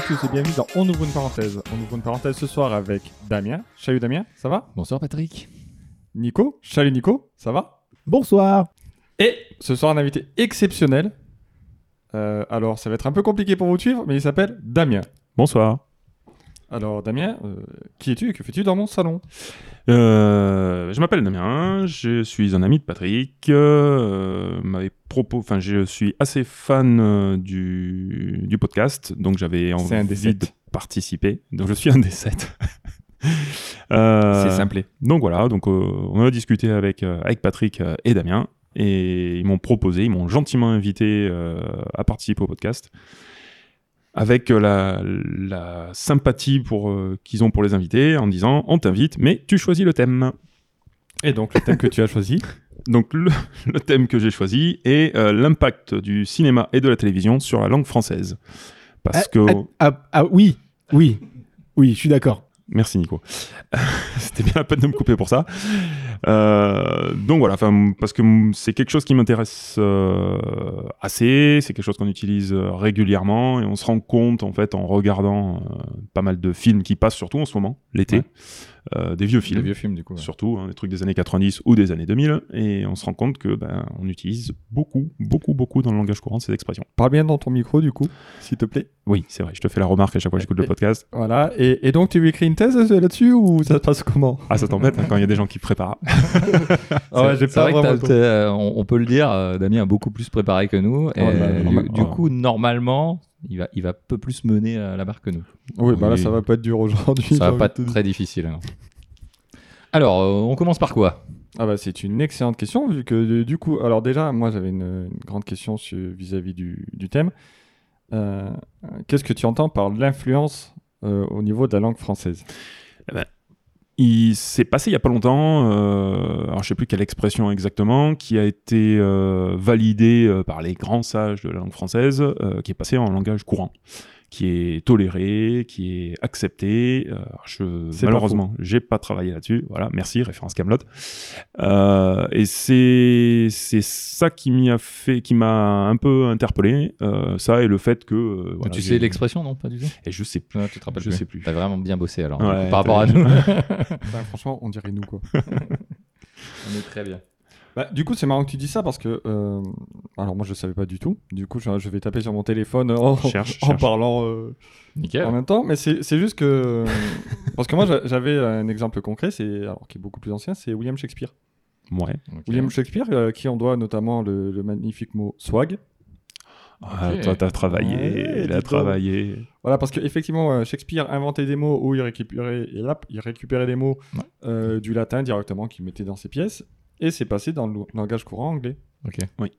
Et à tous et bienvenue dans On ouvre une parenthèse. On ouvre une parenthèse ce soir avec Damien. Salut Damien, ça va? Bonsoir Patrick. Nico? Salut Nico, ça va? Bonsoir. Et ce soir un invité exceptionnel. Euh, alors ça va être un peu compliqué pour vous de suivre, mais il s'appelle Damien. Bonsoir. Alors Damien, euh, qui es-tu et que fais-tu dans mon salon? Euh, je m'appelle Damien, je suis un ami de Patrick. Euh, propos, enfin, je suis assez fan euh, du, du podcast, donc j'avais envie de participer. Donc je suis un des sept. C'est simplé. Donc voilà, donc on a discuté avec avec Patrick et Damien et ils m'ont proposé, ils m'ont gentiment invité à participer au podcast avec euh, la, la sympathie pour euh, qu'ils ont pour les invités en disant on t'invite mais tu choisis le thème. Et donc le thème que tu as choisi Donc le, le thème que j'ai choisi est euh, l'impact du cinéma et de la télévision sur la langue française. Parce que Ah, ah, ah, oui, oui, oui, je suis d'accord. Merci Nico. C'était bien la peine de me couper pour ça. Euh, donc voilà, parce que c'est quelque chose qui m'intéresse euh, assez, c'est quelque chose qu'on utilise euh, régulièrement et on se rend compte en fait en regardant pas mal de films qui passent surtout en ce moment, l'été. Euh, des vieux films. vieux film du coup. ouais. Surtout hein, des trucs des années 90 ou des années 2000, et on se rend compte que ben, on utilise beaucoup, beaucoup, beaucoup dans le langage courant ces expressions. Parle bien dans ton micro du coup, s'il te plaît. Oui, c'est vrai, je te fais la remarque à chaque fois que j'écoute le podcast. Voilà. Et, et donc tu veux écrire une thèse euh, là-dessus ou ça se passe comment? Ah, ça t'embête hein, quand il y a des gens qui préparent. Ah ouais, j'ai C'est pas vrai que t'as- on, on peut le dire, euh, Damien a beaucoup plus préparé que nous. Et Oh euh, du, du oh. coup, normalement, il va, il va peu plus mener à la barre que nous. Oui, bah là ça va pas être dur aujourd'hui. Ça va pas être très difficile. alors. Alors, euh, on commence par quoi? Ah bah c'est une excellente question vu que euh, du coup alors déjà moi j'avais une, une grande question vis-à-vis du, du thème. Euh, Qu'est-ce que tu entends par l'influence euh, au niveau de la langue française? Il s'est passé il y a pas longtemps, euh, alors je sais plus quelle expression exactement, qui a été euh, validée euh, par les grands sages de la langue française, euh, qui est passé en langage courant, qui est toléré, qui est accepté. Euh, je, malheureusement, j'ai pas travaillé là-dessus. Voilà, merci, référence Camelot. Euh, et c'est c'est ça qui m'y a fait, qui m'a un peu interpellé. euh, ça et le fait que euh, voilà, Tu sais l'expression, non? Pas du tout? Et je sais plus. Tu te rappelles Je plus sais plus. T'as vraiment bien bossé alors, Ouais, par rapport à nous. Bah, Franchement on dirait nous quoi. on est très bien. Bah, du coup c'est marrant que tu dis ça parce que euh, alors moi je savais pas du tout. Du coup je, je vais taper sur mon téléphone en, Cherche, en cherche. parlant euh, Nickel. en même temps. Mais c'est juste que parce que moi j'a- j'avais un exemple concret c'est alors qui est beaucoup plus ancien c'est William Shakespeare. Ouais. William Shakespeare, euh, qui on doit notamment le, le magnifique mot swag. Ah, toi, t'as travaillé, Ouais, il a travaillé. Voilà, parce qu'effectivement, euh, Shakespeare inventait des mots où il récupérait, et là, il récupérait des mots Ouais. euh, du latin directement qu'il mettait dans ses pièces, et c'est passé dans le langage courant anglais. Ok. Oui.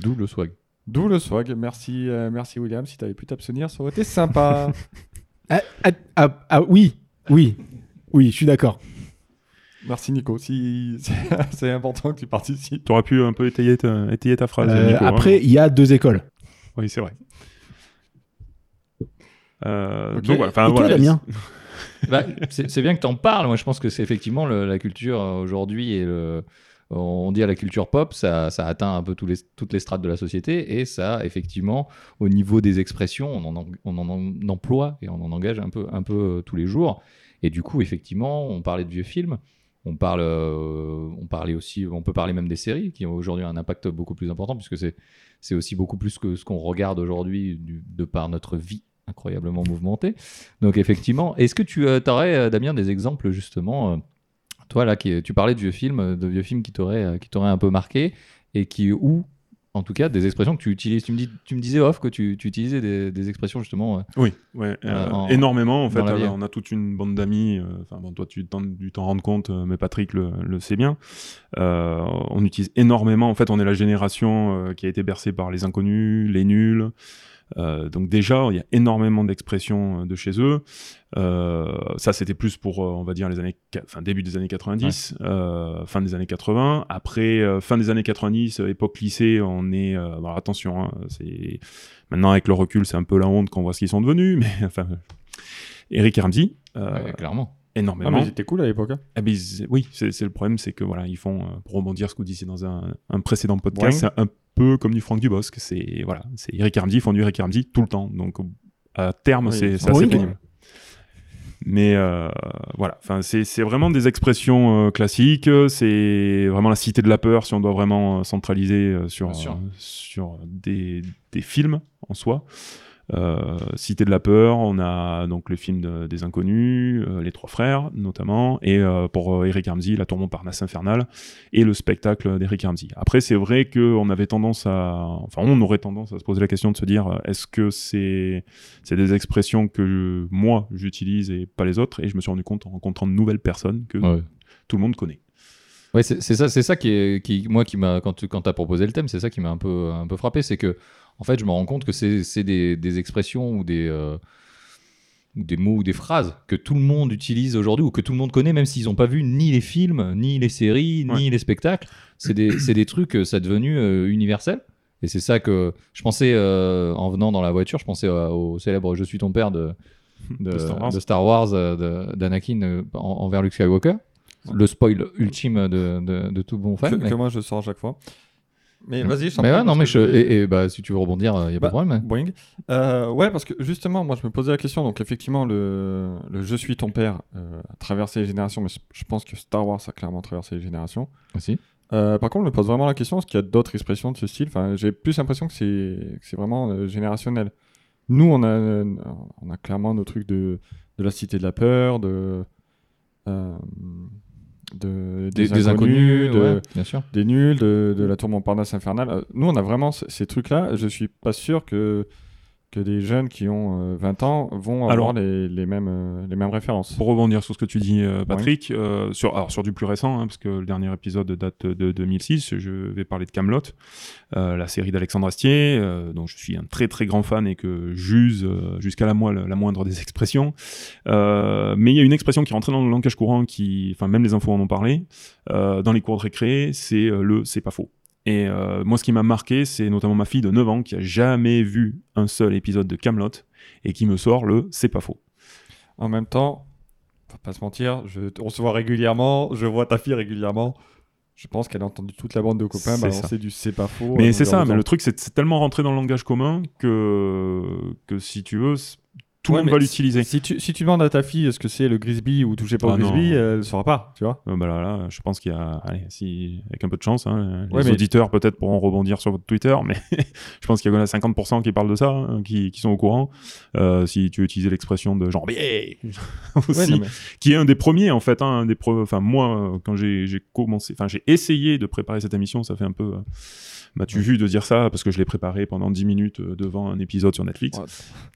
D'où le swag. D'où le swag. Merci, euh, merci William. Si t'avais pu t'abstenir, ça aurait été sympa. Ah, ah, ah, ah, oui, oui, oui, je suis d'accord. merci Nico. Si c'est- important que tu participes. T'aurais pu un peu étayer ta, étayer ta phrase, Euh, Nico. hein. après, il y a deux écoles. Oui, c'est vrai. Euh, donc voilà, enfin, Et toi, voilà. Damien Bah, c'est bien que tu en parles. Moi, je pense que c'est effectivement le- la culture aujourd'hui et le, on dit à la culture pop, ça, ça atteint un peu toutes les strates de la société et ça, effectivement, au niveau des expressions, on en, emploie et on en engage un peu, euh, tous les jours. Et du coup, effectivement, on parlait de vieux films. On parle, euh, on parlait aussi, on peut parler même des séries qui ont aujourd'hui un impact beaucoup plus important puisque c'est, aussi beaucoup plus que ce qu'on regarde aujourd'hui de par notre vie incroyablement mouvementée. Donc effectivement, est-ce que tu aurais, Damien, des exemples justement, euh, toi là, qui, tu parlais de vieux films, de vieux films qui t'auraient, euh, qui t'auraient un peu marqué et qui, ou en tout cas des expressions que tu utilises. Tu me, dis, tu me disais off que tu, tu utilisais des, des expressions justement. euh, Oui, ouais, euh, en- énormément. En fait. Alors, on a toute une bande d'amis. euh, Enfin, bon, toi, tu t'en- rendre compte, mais Patrick le, le sait bien. On utilise énormément. En fait, on est la génération qui a été bercée par les inconnus, les nuls. Euh, donc déjà, il y a énormément d'expressions euh, de chez eux. Euh, ça, c'était plus pour, on va dire, les années, enfin début des années 90, euh, fin des années 80. Après, fin des années 90, euh, époque lycée, on est, alors attention, hein, c'est maintenant avec le recul, c'est un peu la honte qu'on voit ce qu'ils sont devenus, mais enfin, Eric Ramsey, ouais, clairement. Ah, énormément. mais c'était cool à l'époque. hein. Ils- oui, c'est le problème, c'est que voilà, ils font, euh, pour rebondir ce que vous disiez dans un, un précédent podcast, Ouais. c'est un peu comme du Franck Dubosc. C'est voilà, c'est Eric Ramsey, ils font du Eric Ramsey tout le temps. Donc à terme, Oui, c'est assez pénible. Mais euh, voilà, enfin, c'est vraiment des expressions euh, classiques. C'est vraiment la cité de la peur si on doit vraiment euh, centraliser sur, sur des, des films en soi. Euh, Cité de la peur, on a donc le film de- des inconnus, euh, les trois frères notamment, et euh, pour Eric Ramsey, la tour Montparnasse infernale, et le spectacle d'Eric Ramsey. Après, c'est vrai qu'on avait tendance à, enfin, on aurait tendance à se poser la question de se dire, est-ce que c'est c'est des expressions que moi j'utilise et pas les autres, et je me suis rendu compte en rencontrant de nouvelles personnes que Ouais. tout le monde connaît. Ouais, c'est c'est ça, c'est ça qui est, qui, moi qui m'a quand tu quand as proposé le thème, c'est ça qui m'a un peu un peu frappé, c'est que en fait, je me rends compte que c'est des, des expressions ou des euh, ou des mots ou des phrases que tout le monde utilise aujourd'hui ou que tout le monde connaît, même s'ils n'ont pas vu ni les films, ni les séries, ni les spectacles. C'est des, trucs, euh, ça est devenu euh, universel. Et c'est ça que je pensais euh, en venant dans la voiture, je pensais au célèbre Je suis ton père de, de, De Star Wars. de Star Wars, de- d'Anakin en- envers Luke Skywalker. Le spoil ultime de, tout bon fan. que, mais- que moi je sors à chaque fois. Mais vas-y, je mais ouais, non, mais je, et, et bah, si tu veux rebondir, il n'y a pas Bah, de problème. Boing. Euh, ouais, parce que justement, moi, je me posais la question. Donc, effectivement, le, le Je suis ton père euh, a traversé les générations, mais je- pense que Star Wars a clairement traversé les générations. Aussi. Euh, par contre, je me pose vraiment la question est-ce qu'il y a d'autres expressions de ce style? Enfin, J'ai plus l'impression que c'est vraiment euh, générationnel. Nous, on a, euh, on a clairement nos trucs de, de la cité de la peur, de. euh, de Des, des inconnus, de, ouais, bien sûr. des nuls, de, de la tour Montparnasse infernale. Euh, Nous, on a vraiment ces trucs-là. Je suis pas sûr que, que des jeunes qui ont euh, 20 ans vont Alors- avoir les, les mêmes, euh, les mêmes références. Pour rebondir sur ce que tu dis, euh, Patrick, euh, sur, alors sur du plus récent, hein, parce que le dernier épisode date de 2006, je vais parler de Camelot, la série d'Alexandre Astier, euh, dont je suis un très très grand fan et que j'use euh, jusqu'à la, moelle- la moindre des expressions. Euh, mais il y a une expression qui est rentrée dans le langage courant, qui, enfin même les infos en ont parlé, euh, dans les cours de récré, c'est euh, le c'est pas faux. Et euh, moi, ce qui m'a marqué, c'est notamment ma fille de 9 ans qui a jamais vu un seul épisode de Camelot et qui me sort le c'est pas faux. En même temps, faut pas se mentir, je, on se voit régulièrement, je vois ta fille régulièrement. Je pense qu'elle a entendu toute la bande de copains balancer du c'est pas faux. Mais c'est ça, mais le truc, c'est c'est tellement rentré dans le langage commun que, que si tu veux, tout Ouais, le monde va l'utiliser. Si tu, si tu demandes à ta fille ce que c'est le Grisby ou toucher pas Ah au Grisby, elle ne saura pas, tu vois. Euh, bah là, là, je pense qu'il y a, allez, si, avec un peu de chance, hein, les Ouais, mais- auditeurs peut-être pourront rebondir sur votre Twitter, mais je pense qu'il y a 50% qui parlent de ça, hein, qui, qui sont au courant. Euh, si tu utilises l'expression de genre, yeah aussi, Ouais, non, mais- qui est un des premiers en fait, hein, un des enfin moi euh, quand j'ai j'ai commencé, enfin j'ai essayé de préparer cette émission, ça fait un peu, euh, m'as-tu vu de dire ça parce que je l'ai préparé pendant 10 minutes euh, devant un épisode sur Netflix. Ouais.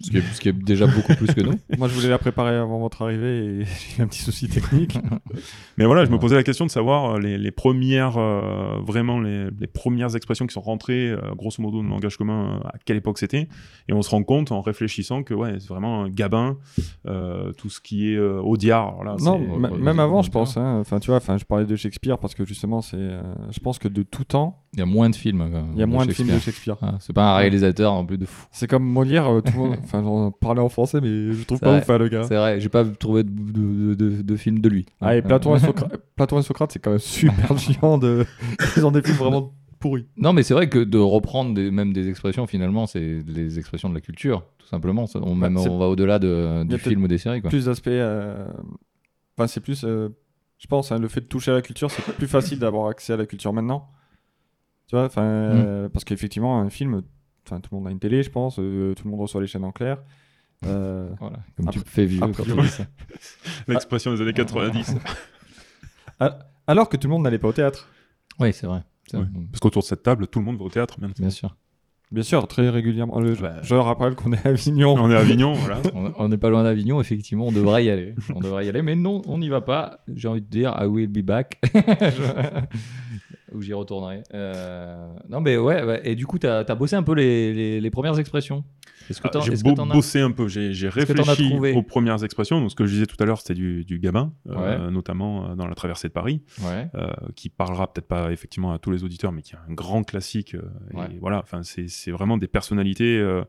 Ce qui, est, ce qui est déjà beaucoup plus que nous. Moi, je voulais la préparer avant votre arrivée et j'ai eu un petit souci technique. Mais voilà, je me posais la question de savoir euh, les, les premières, euh, vraiment les, les premières expressions qui sont rentrées, euh, grosso modo, dans le langage commun, à quelle époque c'était. Et on se rend compte en réfléchissant que ouais, c'est vraiment un gabin, euh, tout ce qui est euh, audiard. alors là, non, même avant, je pense. hein. Enfin, tu vois, enfin, je parlais de Shakespeare parce que justement, c'est, euh, je pense que de tout temps, Il y a moins de films. il y a moins de films de Shakespeare. Ah, c'est pas un réalisateur en plus de fou. C'est comme Molière, euh, tout enfin, j'en parlais en français, mais je trouve pas vrai. ouf, hein, le gars. C'est vrai, j'ai pas trouvé de, de, de, de film de lui. Ah, et Platon et, Socrate, Platon et Socrate, c'est quand même super chiant de. Ils ont des films vraiment pourris. Non, mais c'est vrai que de reprendre des, même des expressions, finalement, c'est les expressions de la culture, tout simplement. On, Bah, même, on va au-delà du film ou des séries. Quoi. Plus d'aspects. euh, Enfin, c'est plus. euh, Je pense, hein, le fait de toucher à la culture, c'est plus facile d'avoir accès à la culture maintenant. Tu vois, enfin, Mm. euh, parce qu'effectivement, un film, enfin, tout le monde a une télé, je pense, euh, tout le monde reçoit les chaînes en clair. Euh, Voilà, comme tu fais vieux après- quand tu dis ça. L'expression des années 90. Alors que tout le monde n'allait pas au théâtre. Oui, c'est vrai. Parce qu'autour de cette table, tout le monde va au théâtre. Même. Bien sûr. Bien sûr, très régulièrement. Le- Bah. Je rappelle qu'on est à Avignon. On est à Avignon, voilà. On- On n'est pas loin d'Avignon, effectivement, on devrait y aller. On devrait y aller, mais non, on n'y va pas. J'ai envie de dire, I will be back. Ou j'y retournerai. Euh, Non, mais ouais, ouais. et du coup, tu as, bossé un peu les, les- les premières expressions. Est-ce que Ah, J'ai as bossé un peu, j'ai réfléchi aux premières expressions. Donc, ce que je disais tout à l'heure, c'était du, du gabin, euh, notamment euh, dans la traversée de Paris. Ouais. euh, qui parlera peut-être pas effectivement à tous les auditeurs, mais qui est un grand classique. Et voilà, enfin, c'est vraiment des personnalités euh,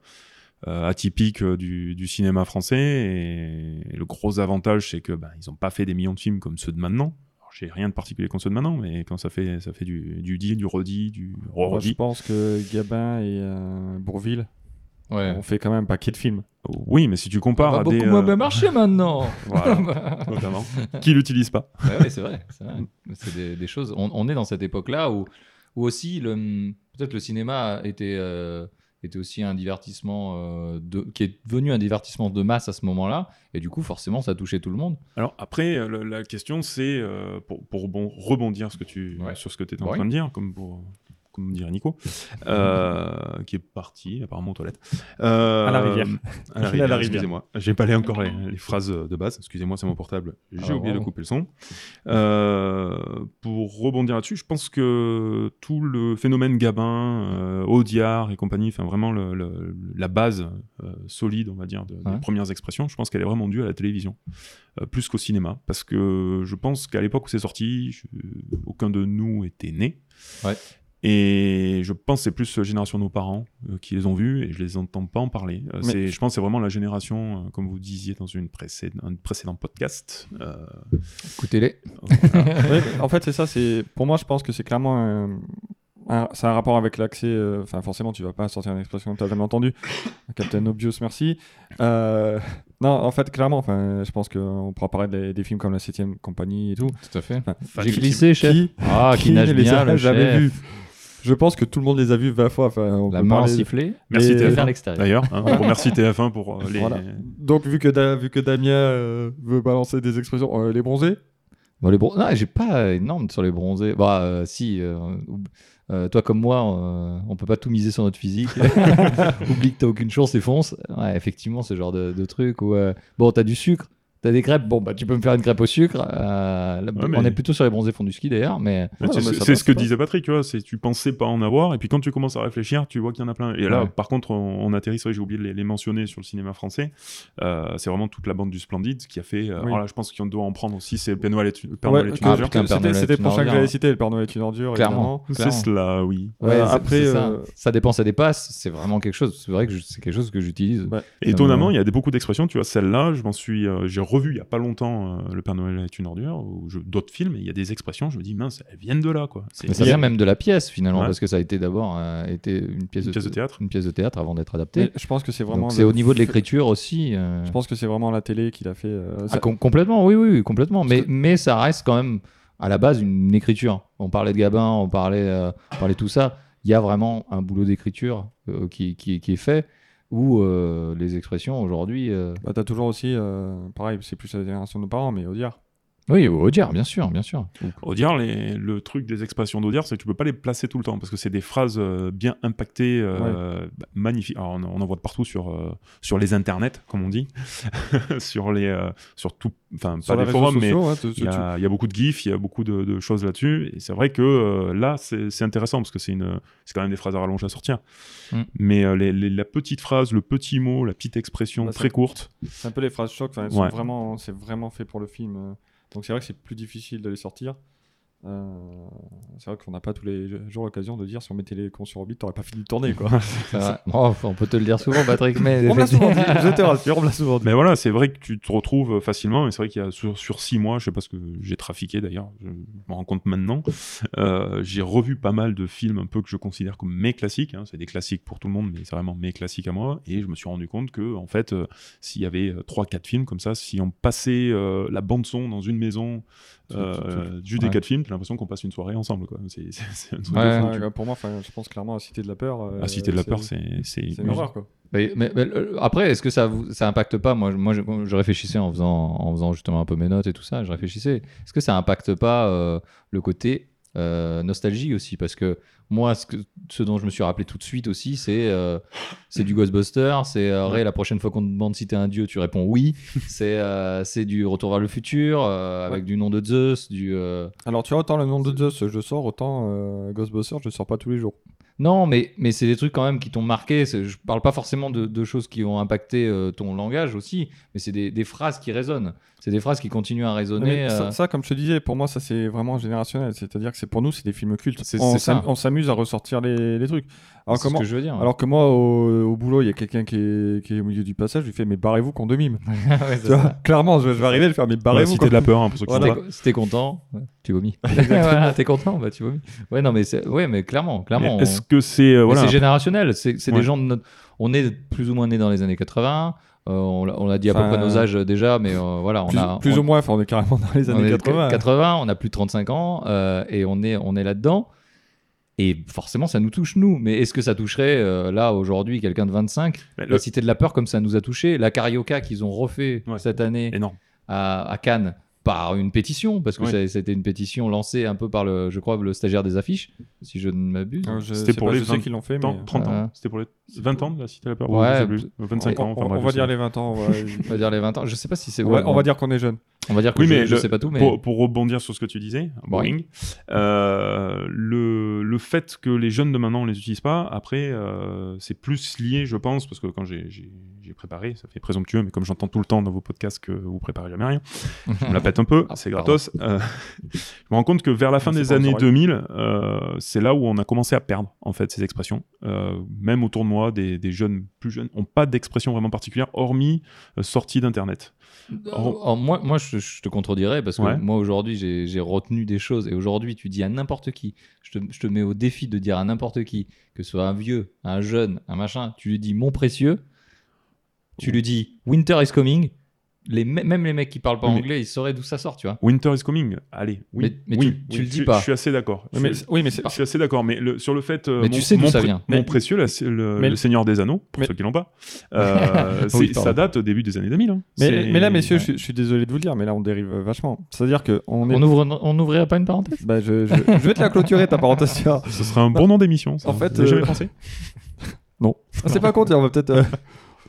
atypiques euh, du, du cinéma français. Et, et le gros avantage, c'est que ben, ils n'ont pas fait des millions de films comme ceux de maintenant. J'ai rien de particulier ceux de maintenant, mais quand ça fait, ça fait du, du dit, du redit, du Moi, je redit. pense que Gabin et euh, Bourville Ouais. ont fait quand même un paquet de films. Oui, mais si tu compares Ça va à beaucoup des. moins euh, bien marcher maintenant. voilà, notamment. Qui l'utilise pas Ouais, ouais, c'est vrai. C'est des, des choses. On, on est dans cette époque-là où, où aussi le peut-être le cinéma était euh, était aussi un divertissement euh, de, qui est devenu un divertissement de masse à ce moment-là. Et du coup, forcément, ça touchait tout le monde. Alors après, euh, la question c'est, euh, pour, pour bon- rebondir ce que tu, Ouais. sur ce que tu étais en Ouais. train de dire, comme, pour, comme dirait Nico, euh, qui est parti apparemment aux toilettes. Euh, À la rivière. À la à rivière, excusez-moi. J'ai pas les, encore les, les phrases de base, excusez-moi, c'est mon portable. J'ai Ah, oublié de couper le son. Euh, pour rebondir là-dessus, je pense que tout le phénomène Gabin, euh, Audiard et compagnie, enfin vraiment le- le- la base euh, solide, on va dire, de- des Ouais. premières expressions, je pense qu'elle est vraiment due à la télévision, euh, plus qu'au cinéma. Parce que je pense qu'à l'époque où c'est sorti, je- aucun de nous était né. Ouais. Et je pense que c'est plus la génération de nos parents euh, qui les ont vus et je les entends pas en parler. Euh, c'est- Je pense que c'est vraiment la génération, euh, comme vous disiez dans une précéd- un précédent podcast. euh, Écoutez-les. Ouais, en fait, c'est ça. C'est pour moi, je pense que c'est clairement un, un- c'est un rapport avec l'accès. euh, Enfin, forcément, tu vas pas sortir une expression que tu jamais entendue. Captain Obvious, merci. Euh, non, en fait, clairement, enfin, je pense qu'on pourra parler des, des films comme La Septième Compagnie et tout. Tout à fait. Enfin, J'ai glissé, chef. Qui, Ah, qui, qui nage les bien, a le jamais chef. vus Je pense que tout le monde les a vus 20 fois. Enfin, on La peut main parler- sifflée. Merci Et- Et TF1 vers l'extérieur. d'ailleurs. hein, on remercie TF1 pour euh, les. Voilà. Donc, vu que, Da- vu que Damien euh, veut balancer des expressions, euh, les bronzés, Bon, les bron- non, j'ai pas énorme sur les bronzés. Bah, euh, si, euh, euh, toi comme moi, euh, on peut pas tout miser sur notre physique. Oublie que t'as aucune chance et fonce. Ouais, effectivement, ce genre de, de truc où, euh, bon, t'as du sucre, t'as des crêpes, bon, bah, tu peux me faire une crêpe au sucre. Euh, là, Ouais, mais- On est plutôt sur les bronzés fond du ski d'ailleurs, mais ça c'est ce que pas. disait Patrick, tu vois, c'est tu pensais pas en avoir, et puis quand tu commences à réfléchir, tu vois qu'il y en a plein. Et là, Ouais. par contre, on, on atterrit, j'ai oublié de les, les mentionner sur le cinéma français. Euh, c'est vraiment toute la bande du Splendide qui a fait. euh, Oui. voilà, je pense qu'on doit en prendre aussi, c'est Père Noël est une, Père Noël ordure. c'était une prochain que j'allais citer, le Père Noël est une ordure. Clairement. C'est cela, oui. Après, ça. euh, ça dépend, ça dépasse. C'est vraiment quelque chose. C'est vrai que c'est quelque chose que j'utilise. Étonnamment, il y a des, beaucoup d'expressions, tu vois, celle-là, je m'en suis, j'ai revu il y a pas longtemps euh, Le Père Noël est une ordure, ou d'autres films, et il y a des expressions, je me dis, mince, elles viennent de là, quoi. Mais ça vient même de la pièce finalement, Ouais. parce que ça a été d'abord euh, été une pièce, une pièce de théâtre. une pièce de théâtre avant d'être adaptée. Mais je pense que c'est vraiment. C'est le- au niveau de l'écriture aussi. euh, Je pense que c'est vraiment la télé qui l'a fait. euh, ah, ça- com- complètement, oui, oui, complètement. Mais, que- mais ça reste quand même à la base une écriture. On parlait de Gabin, on parlait, euh, on parlait de tout ça. Il y a vraiment un boulot d'écriture euh, qui, qui, qui est fait où euh, les expressions aujourd'hui. euh, Bah, t'as toujours aussi, euh, pareil, c'est plus la génération de nos parents, mais Audiard. Oui, Audiard, bien sûr, bien sûr. Audiard, le truc des expressions d'Audiard, c'est que tu peux pas les placer tout le temps parce que c'est des phrases euh, bien impactées, euh, bah, magnifiques. Alors, on, on en voit de partout sur, euh, sur les internets, comme on dit, sur les, sur tout, enfin pas les forums, mais il y, y a beaucoup de gifs, il y a beaucoup de, de choses là-dessus. Et c'est vrai que là, c'est intéressant parce que c'est une, c'est quand même des phrases à rallonge à sortir. Mm. Mais les- les- la petite phrase, le petit mot, la petite expression Bah, très courte, C'est un peu les phrases choc. enfin, Ouais. vraiment, c'est vraiment fait pour le film. Donc c'est vrai que c'est plus difficile de les sortir. Euh, c'est vrai qu'on n'a pas tous les jours l'occasion de dire si on mettait les cons sur orbite, t'aurais pas fini de tourner quoi. Oh, on peut te le dire souvent, Patrick, mais on me l'a souvent dit, je te rassure, on me l'a souvent dit. Mais voilà, c'est vrai que tu te retrouves facilement, et c'est vrai qu'il y a sur, sur six mois, je sais pas ce que j'ai trafiqué d'ailleurs, je m'en rends compte maintenant, euh, j'ai revu pas mal de films un peu que je considère comme mes classiques, hein, c'est des classiques pour tout le monde, mais c'est vraiment mes classiques à moi, et je me suis rendu compte que, en fait, euh, s'il y avait trois, quatre films comme ça, si on passait euh, la bande-son dans une maison, euh, juste des quatre films, l'impression qu'on passe une soirée ensemble, quoi. C'est c'est- c'est un truc de Ouais. fou. Ouais, pour moi, je pense clairement à Cité de la peur. euh, À Cité de la Peur, c'est... c'est- c'est une horreur quoi. Mais, mais- mais, euh, après, est-ce que ça vous, ça impacte pas? Moi, je- moi, je, je réfléchissais en faisant, en faisant justement un peu mes notes et tout ça. Je réfléchissais. Est-ce que ça impacte pas euh, le côté euh, nostalgie aussi Parce que moi, ce, que, ce dont je me suis rappelé tout de suite aussi, c'est euh, c'est du Ghostbuster. C'est euh, Ray, la prochaine fois qu'on te demande si t'es un dieu, tu réponds oui. c'est c'est du Retour vers le futur avec du nom de Zeus, du Alors tu vois, autant le nom de Zeus je sors, autant Ghostbusters je sors pas tous les jours. Non, mais, mais c'est des trucs quand même qui t'ont marqué. Je parle pas forcément de, de choses qui ont impacté ton langage aussi, mais c'est des, des phrases qui résonnent. C'est des phrases qui continuent à résonner. Ça, euh, ça, comme je te disais, pour moi, ça c'est vraiment générationnel. C'est-à-dire que c'est pour nous, c'est des films cultes. On s'amuse à ressortir les, les trucs. Alors, c'est ce comment... que je veux dire. Alors que moi, au, au boulot, il y a quelqu'un qui est, qui est au milieu du passage, je lui fais Mais barrez-vous qu'on de mime. Ouais, c'est Tu vois, ça. Clairement, je, je vais arriver, je vais faire Mais Ouais, barrez-vous. Cité quoi. de la Peur, hein, pour ceux qui Voilà. sont Si là. t'es- Si t'es content, ouais, tu vomis. voilà, t'es content, bah tu vomis. Ouais, non, mais ouais, mais clairement, clairement. Mais Est-ce on- que c'est... euh, voilà, c'est générationnel. C'est, c'est Ouais. des gens de notre- On est plus ou moins nés dans les années 80. Euh, on l'a- on l'a dit à peu près nos âges déjà, mais euh, voilà, on plus, a plus on- ou moins, enfin, on est carrément dans les années est 80. 80, on a plus de 35 ans euh, et on est, on est là-dedans. Et forcément, ça nous touche, nous. Mais est-ce que ça toucherait, euh, là, aujourd'hui, quelqu'un de 25 Mais le- La Cité de la Peur, comme ça nous a touché. La Carioca qu'ils ont refait Ouais. cette année à Cannes par une pétition, parce que Ouais. ça- c'était une pétition lancée un peu par, le, je crois, le stagiaire des affiches, si je ne m'abuse. C'était pour les je sais 20 qu'ils l'ont fait, mais... 30, 30 Euh, ans. C'était pour les 20 ans de la Cité de la Peur. Ouais, je sais plus. 25 on, ans. enfin, on- bref, on va dire les 20 ans. ouais. On va dire les 20 ans. Je sais pas si c'est. on, va, ouais, on va dire qu'on est jeune. on va dire que Oui, je, mais je le- sais pas tout, mais. Pour, pour rebondir sur ce que tu disais, Boring. Boring, euh, le, le fait que les jeunes de maintenant ne les utilisent pas, après, euh, c'est plus lié, je pense, parce que quand j'ai préparé, ça fait présomptueux, mais comme j'entends tout le temps dans vos podcasts que vous préparez jamais rien, je me la pète un peu, Ah, c'est gratos. euh, je me rends compte que vers la fin C'est des années encore 2000, euh, c'est là où on a commencé à perdre, en fait, ces expressions. Même autour de moi, des, des jeunes plus jeunes n'ont pas d'expression vraiment particulière, hormis sortie d'Internet. Oh, oh, moi, moi je, je te contredirais parce que Ouais. moi aujourd'hui j'ai j'ai retenu des choses. Et aujourd'hui tu dis à n'importe qui, je te, je te mets au défi de dire à n'importe qui, que ce soit un vieux, un jeune, un machin, tu lui dis mon précieux, tu lui dis winter is coming, les, me- même les mecs qui parlent pas mais- anglais ils sauraient d'où ça sort, tu vois. Winter is coming, allez, oui, Mais- mais oui, tu- tu oui, le dis pas. Je suis assez d'accord. Oui, mais, Je- oui, mais c'est Je suis assez d'accord, mais le- sur le fait. euh, Mais mon, tu sais d'où mon ça vient. Mon Mais- précieux, la- le, mais- le Seigneur des Anneaux, pour mais- ceux qui l'ont pas, euh, ça date au début des années 2000. hein. Mais, là, messieurs, ouais. je, suis- je suis désolé de vous le dire, mais là, on dérive vachement. C'est-à-dire que on est. On ouvre, on n'ouvrirait pas une parenthèse? Bah, je, je- je vais te la clôturer, ta parenthèse. tu vois. Ce serait un bon nom d'émission. En fait, euh, jamais pensé? Ah, C'est pas compte, on va peut-être.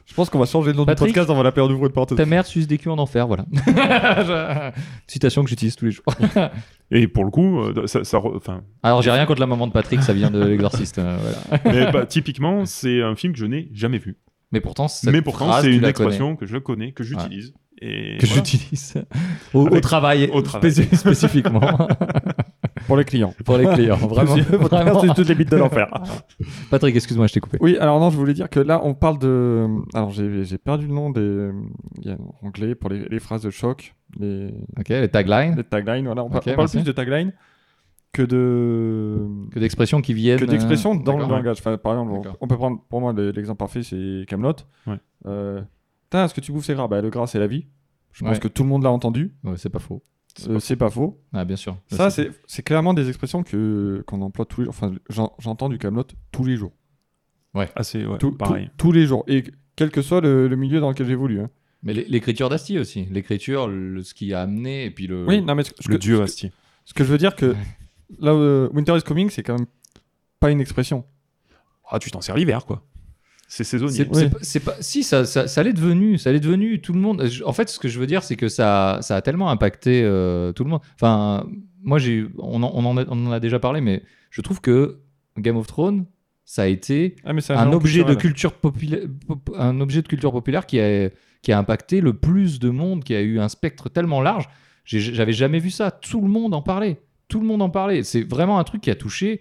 Je pense qu'on va changer le nom Patrick du podcast, on va l'appeler en ouvrant une parenthèse. Ta mère suce des culs en enfer, voilà. Citation que j'utilise tous les jours. Et pour le coup, euh, ça, ça re- enfin, Alors j'ai rien contre la maman de Patrick, ça vient de l'exorciste. euh, voilà. mais bah, typiquement, c'est un film que je n'ai jamais vu. Mais pourtant, cette mais pourtant, phrase, c'est une expression que je connais, que j'utilise. Et que voilà. j'utilise au, au travail, au travail. spéci- spécifiquement Pour les clients. pour les clients. Vraiment, c'est toutes les bites de l'enfer. Patrick, excuse-moi, je t'ai coupé. Oui, alors non, je voulais dire que là, on parle de. Alors, j'ai perdu le nom des. Il y a en anglais pour les, les phrases de choc, les, Ok, les taglines, les taglines. Voilà, on, parle merci. plus de taglines que de. que d'expressions qui viennent. que d'expressions euh, dans le langage. Enfin, par exemple, on- peut prendre pour moi le- l'exemple parfait, c'est Camelot. Ouais. Euh, Putain, ce que tu bouffes, c'est gras? Bah, le gras, c'est la vie. Je pense que tout le monde l'a entendu. Ouais, c'est pas faux. Euh, C'est pas faux. Ah, bien sûr. Ça, c'est c'est clairement des expressions que qu'on emploie tous les jours. Enfin, j'en- j'entends du Camelot tous les jours. Ah, c'est ouais, Tout- pareil. tout- tous les jours. Et quel que soit le, le milieu dans lequel j'évolue. hein. Mais l'é- l'écriture d'Asti aussi. L'écriture, le- ce qui a amené, et puis le. Oui, non, mais ce, ce Le que, dieu ce que- Astier. ce que je veux dire que là, euh, Winter is coming, c'est quand même pas une expression. Ah, tu t'en sers l'hiver, quoi. C'est saisonnier. C'est Oui. c'est pas- c'est pas, si ça, ça, ça l'est devenu, ça l'est devenu. Tout le monde. En fait, ce que je veux dire, c'est que ça, ça a tellement impacté euh, tout le monde. Enfin, moi, j'ai, on, en, on, en a, on en a déjà parlé, mais je trouve que Game of Thrones, ça a été Ah, un objet de culture populaire, pop- un objet de culture populaire qui a, qui a impacté le plus de monde, qui a eu un spectre tellement large. J'ai- J'avais jamais vu ça. Tout le monde en parlait. Tout le monde en parlait. C'est vraiment un truc qui a touché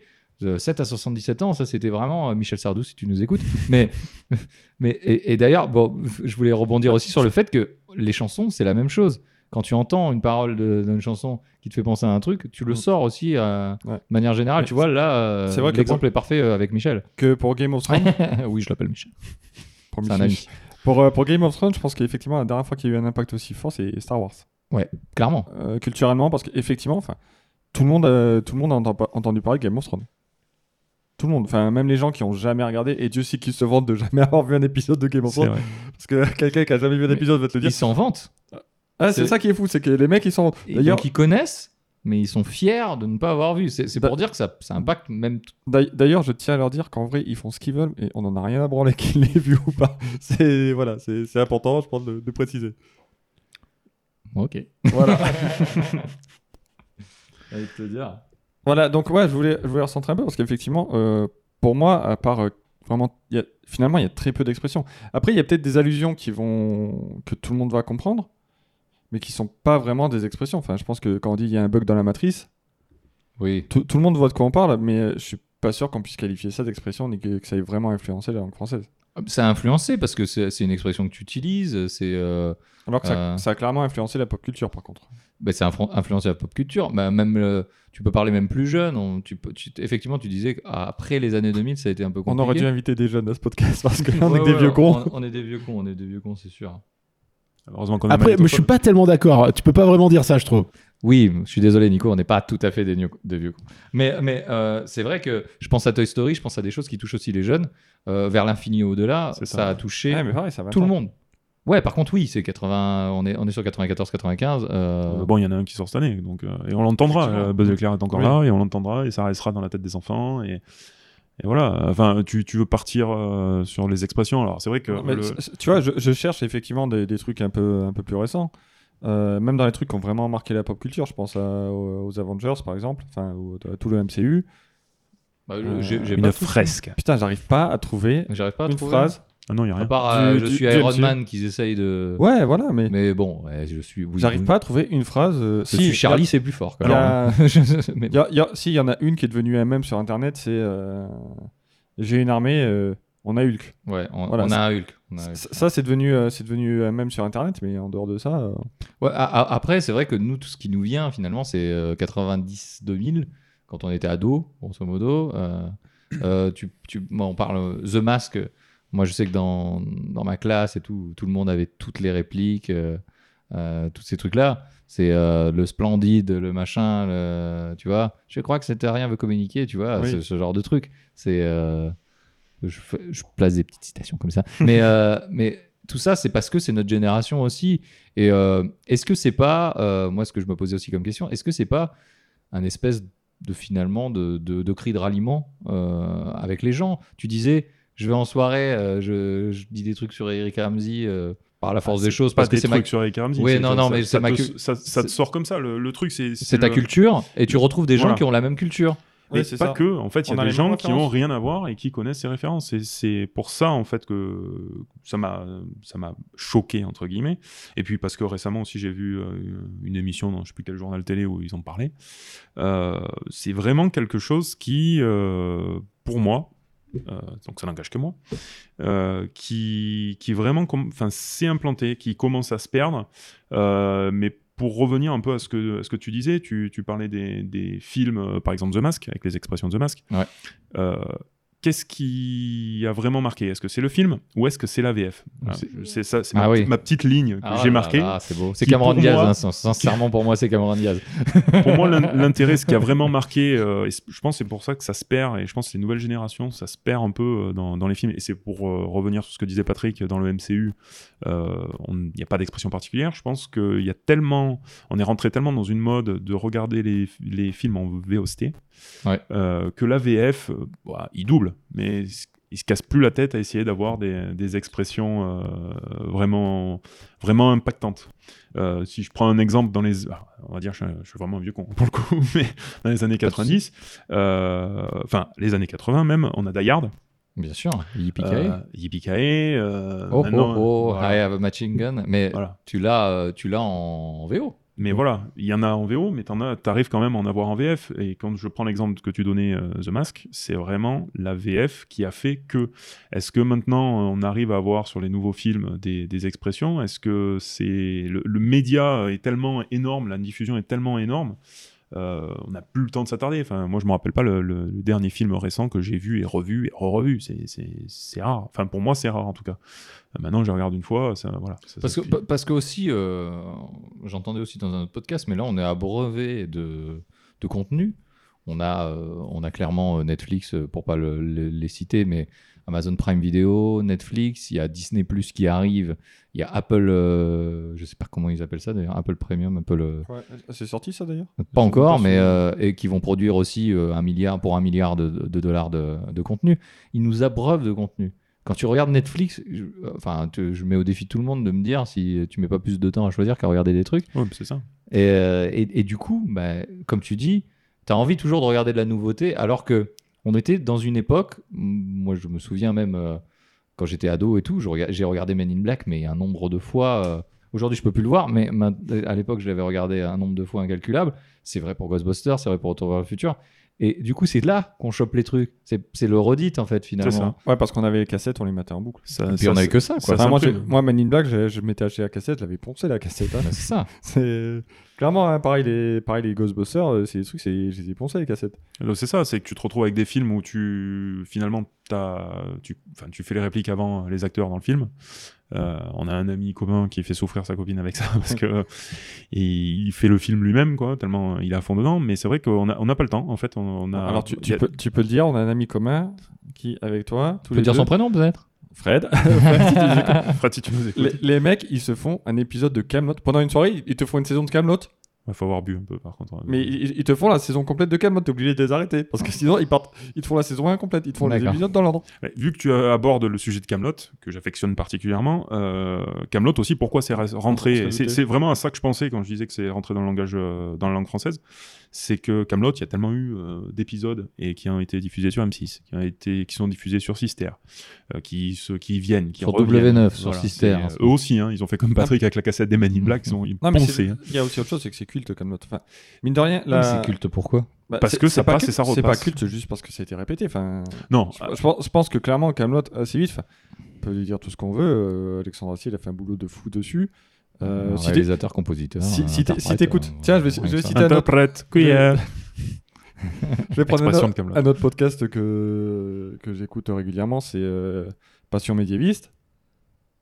7 à 77 ans. Ça, c'était vraiment euh, Michel Sardou, si tu nous écoutes. Mais, mais et, et d'ailleurs, bon, je voulais rebondir aussi sur le fait que les chansons, c'est la même chose. Quand tu entends une parole d'une chanson qui te fait penser à un truc, tu le Mm. sors aussi euh, Ouais. de manière générale. Mais tu vois, là, euh, c'est vrai que l'exemple est parfait euh, avec Michel. Que pour Game of Thrones, oui, je l'appelle Michel. C'est un ami. Pour, pour Game of Thrones, je pense qu'effectivement, la dernière fois qu'il y a eu un impact aussi fort, c'est Star Wars. Clairement. Euh, culturellement, parce qu'effectivement, enfin, tout le monde, tout le monde a enten- entendu parler de Game of Thrones. Tout le monde, enfin même les gens qui ont jamais regardé, et Dieu sait qu'ils se vantent de jamais avoir vu un épisode de Game of Thrones, parce que quelqu'un qui a jamais vu un épisode va te le dire. Ils s'en vantent. Ah, c'est ça qui est fou, c'est que les mecs ils sont. Et D'ailleurs, ils connaissent, mais ils sont fiers de ne pas avoir vu. C'est pour dire que ça, ça impacte même. d'ailleurs, je tiens à leur dire qu'en vrai, ils font ce qu'ils veulent, et on en a rien à branler qu'ils l'aient vu ou pas. C'est voilà, c'est c'est important, je pense, de, de préciser. Ok. Voilà. Avec te dire. Voilà, donc ouais, je voulais, je voulais recentrer un peu parce qu'effectivement, euh, pour moi, à part euh, vraiment, y a- finalement, il y a très peu d'expressions. Après, il y a peut-être des allusions qui vont que tout le monde va comprendre, mais qui sont pas vraiment des expressions. Enfin, je pense que quand on dit il y a un bug dans la matrice, Oui. tout, tout le monde voit de quoi on parle, mais euh, je suis pas sûr qu'on puisse qualifier ça d'expression ni que, que ça ait vraiment influencé la langue française. Ça a influencé parce que c'est une expression que tu utilises. C'est. euh, Alors que ça, ça a clairement influencé la pop culture, par contre. Bah, c'est influ- influencé la pop culture. Bah, même, euh, tu peux parler même plus jeune. on- tu peux, tu- effectivement, tu disais qu'après les années 2000, ça a été un peu On compliqué. aurait dû inviter des jeunes à ce podcast parce que là, on est Ouais, que des vieux cons. On, on est des vieux cons, on est des vieux cons, c'est sûr. Heureusement qu'on Après, mais je suis pas tellement d'accord. Tu peux pas vraiment dire ça, je trouve. Oui, je suis désolé, Nico, on n'est pas tout à fait des, des vieux cons. Mais, mais euh, c'est vrai que je pense à Toy Story, je pense à des choses qui touchent aussi les jeunes. Euh, vers l'infini et au-delà, ça. ça. a touché Ouais, mais pareil, ça va tout le monde. Ouais, par contre, oui, c'est 80, on est, on est sur 94-95. euh, Euh, bon, il y en a un qui sort cette année, donc euh, et on l'entendra. Euh, Buzz l'éclair est encore Oui. là et on l'entendra et ça restera dans la tête des enfants et, et voilà. Enfin, tu, tu veux partir euh, sur les expressions. Alors c'est vrai que Mais le- c- c- tu vois, je, je cherche effectivement des, des trucs un peu, un peu plus récents. Euh, même dans les trucs qui ont vraiment marqué la pop culture, je pense à- aux, aux Avengers par exemple, enfin au- à tout le MCU. bah, Euh, j'ai- j'ai une pas fresque. Putain, j'arrive pas à trouver J'arrive pas à une trouver. phrase. Ah non, il y a À rien. part euh, Du- je du- suis du Iron MCU. Man qu'ils essayent de. Ouais, voilà, mais Mais bon, ouais, je suis. oui, j'arrive oui. pas à trouver une phrase. euh, Je si, suis Charlie, c'est plus fort. quand il y a- même. Je- mais- il y a- il y a- si, il y en a une qui est devenue un même sur internet, c'est euh, J'ai une armée, euh, on a Hulk. Ouais, on, Voilà, on ça- a un Hulk. on a un Hulk. Ça, ça, c'est devenu, euh, c'est devenu même sur internet, mais en dehors de ça. euh, Ouais, a- a- après, c'est vrai que nous, tout ce qui nous vient, finalement, c'est euh, 90-2000, quand on était ado, grosso modo. Euh, euh, tu, tu, moi, on parle euh, The Mask. Moi, je sais que dans, dans ma classe et tout, tout le monde avait toutes les répliques, euh, euh, tous ces trucs-là. C'est euh, le splendide, le machin, le- tu vois. Je crois que c'était rien veut communiquer, tu vois, Oui. ce, ce genre de truc. C'est. je, place des petites citations comme ça. mais, mais tout ça, c'est parce que c'est notre génération aussi. Et euh, est-ce que c'est pas, euh, moi, ce que je me posais aussi comme question, est-ce que c'est pas un espèce de finalement de, de, de cri de ralliement euh, avec les gens? Tu disais, je vais en soirée, euh, je, je dis des trucs sur Eric Ramsey euh, par la force des choses Pas parce que des c'est trucs ma, sur Eric Ramsey. Oui, non, ça- non, ça- mais ça c'est ma te- cul- ça, ça te c'est- sort comme ça. Le, le truc, c'est c'est ta le- culture et tu retrouves des gens Voilà. qui ont la même culture. Mais Oui, c'est pas ça. que, en fait, il y On a a des gens qui ont rien à voir et qui connaissent ces références. Et c'est pour ça, en fait, que ça m'a, ça m'a choqué, entre guillemets. Et puis parce que récemment aussi, j'ai vu euh, une émission dans je sais plus quel journal télé où ils en parlaient. Euh, c'est vraiment quelque chose qui, euh, pour moi, euh, donc ça n'engage que moi, euh, qui, qui vraiment, s'est implanté, qui commence à se perdre. Euh, mais pour revenir un peu à ce que, à ce que tu disais, tu, tu parlais des, des films, par exemple The Mask, avec les expressions de The Mask. Ouais. Qu'est-ce qui a vraiment marqué? Est-ce que c'est le film ou est-ce que c'est la VF Voilà, C'est- ça, c'est Ah ma, oui. petite- ma petite ligne que Ah j'ai marquée. c'est beau. C'est Cameron Diaz, moi- hein, sin- sincèrement pour moi c'est Cameron Diaz. pour moi, l'in- l'intérêt, ce qui a vraiment marqué, euh, et je pense que c'est pour ça que ça se perd, et je pense que les nouvelles générations, ça se perd un peu euh, dans, dans les films. Et c'est pour euh, revenir sur ce que disait Patrick dans le MCU, euh, il n'y a pas d'expression particulière. Je pense qu'il y a tellement, on est rentré tellement dans une mode de regarder les, les films en VOST Ouais. euh, que la VF, bah, il double, mais il se casse plus la tête à essayer d'avoir des, des expressions euh, vraiment, vraiment impactantes. Euh, si je prends un exemple dans les, ah, on va dire, je, je suis vraiment un vieux con pour le coup, mais dans les années Pas de 90, euh, enfin les années 80 même, on a Die Hard, Bien sûr. Yippee Yippee-ki-yay, euh, Oh, oh, oh, voilà. I have a matching gun. Mais Voilà. tu l'as, tu l'as en VO. Mais voilà, il y en a en VO, mais t'en as, t'arrives quand même à en avoir en VF. Et quand je prends l'exemple que tu donnais, euh, The Mask, c'est vraiment la VF qui a fait que. Est-ce que maintenant on arrive à avoir sur les nouveaux films des, expressions? Est-ce que c'est le média est tellement énorme, la diffusion est tellement énorme euh, on n'a plus le temps de s'attarder. Enfin, moi, je me rappelle pas le, le- le dernier film récent que j'ai vu et revu et re-revu. C'est- rare. Enfin, pour moi, c'est rare en tout cas. Euh, Maintenant, je regarde une fois. Ça, voilà. Ça- Parce ça que, parce que aussi, euh, j'entendais aussi dans un autre podcast, mais là on est abreuvé de, de contenu. On a, euh, on a clairement Netflix, pour pas le- le- les citer, mais Amazon Prime Video, Netflix, il y a Disney Plus qui arrive, il y a Apple, euh, je sais pas comment ils appellent ça d'ailleurs, Apple Premium, Apple. euh, Ouais, C'est sorti ça d'ailleurs? Pas encore, mais euh, et qui vont produire aussi euh, un milliard pour un milliard de, de dollars de, de contenu. Ils nous abreuvent de contenu. Quand tu regardes Netflix, je, enfin, je mets au défi tout le monde de me dire si tu mets pas plus de temps à choisir qu'à regarder des trucs. Ouais, c'est ça. Et, et, et du coup, bah, comme tu dis, tu as envie toujours de regarder de la nouveauté, alors que on était dans une époque, moi je me souviens même euh, quand j'étais ado et tout, j'ai regardé Men in Black, mais un nombre de fois. euh, Aujourd'hui, je peux plus le voir, mais ma- à l'époque, je l'avais regardé un nombre de fois incalculable. C'est vrai pour Ghostbusters, c'est vrai pour Retour vers le futur. Et du coup, c'est là qu'on chope les trucs. C'est c'est le redit, en fait, finalement. ça. Ouais, parce qu'on avait les cassettes, on les mettait en boucle. Ça, Et puis ça, on avait c'est- que ça, quoi. ça, Enfin, ça moi, moi, Man in Black, je, je m'étais acheté la cassette, je l'avais poncé la cassette. hein. C'est ça. c'est clairement hein, pareil les pareil les Ghostbusters, euh, c'est des trucs, c'est je les ai poncés les cassettes. Alors, C'est ça, c'est que tu te retrouves avec des films où tu finalement t'as- tu, enfin, tu fais les répliques avant les acteurs dans le film. Euh, on a un ami commun qui fait souffrir sa copine avec ça parce que et il fait le film lui-même quoi, tellement il est à fond dedans. Mais c'est vrai qu'on a on n'a pas le temps en fait. On, on a, Alors tu, tu a- peux, tu peux le dire, on a un ami commun qui avec toi, Tu peux dire deux, son prénom, peut-être? Fred. Fred, si tu nous écoutes. Fred, si tu nous écoutes, les, les mecs, ils se font un épisode de Camelot pendant une soirée, ils te font une saison de Camelot, il faut avoir bu un peu par contre. mais ils, ils te font la saison complète de Camelot, t'es obligé de les arrêter parce que sinon ils partent, ils te font la saison incomplète, ils te font les épisodes dans l'ordre. Vu que tu abordes le sujet de Camelot, que j'affectionne particulièrement, euh, Camelot aussi, pourquoi c'est rentré? C'est vraiment à ça que je pensais quand je disais que c'est rentré dans le langage, euh, dans la langue française. C'est que Camelot, il y a tellement eu euh, d'épisodes et qui ont été diffusés sur M6, qui ont été, qui sont diffusés sur Sister, euh, qui se, qui viennent, qui Sur reviennent. W9, sur Sister, c'est, hein, euh, eux aussi, hein, ils ont fait comme Patrick avec la cassette des Men in Black, ils sont ils Non c'est- hein. il y a aussi autre chose, c'est que c'est culte Camelot. Enfin, mine de rien, Mais la... C'est culte, pourquoi? Bah, Parce que c'est ça pas passe et culte, ça C'est pas repasse. culte juste parce que ça a été répété. Enfin, Non, Je, je pense, je pense que clairement, Camelot assez vite. On peut lui dire tout ce qu'on veut. euh, Alexandre Astier, il a fait un boulot de fou dessus. Euh, si Réalisateur, compositeur. si- si t'écoutes- euh, tiens, je vais- je vais citer un interprète, je vais prendre un, un autre podcast que, que j'écoute régulièrement, c'est euh, Passion médiéviste.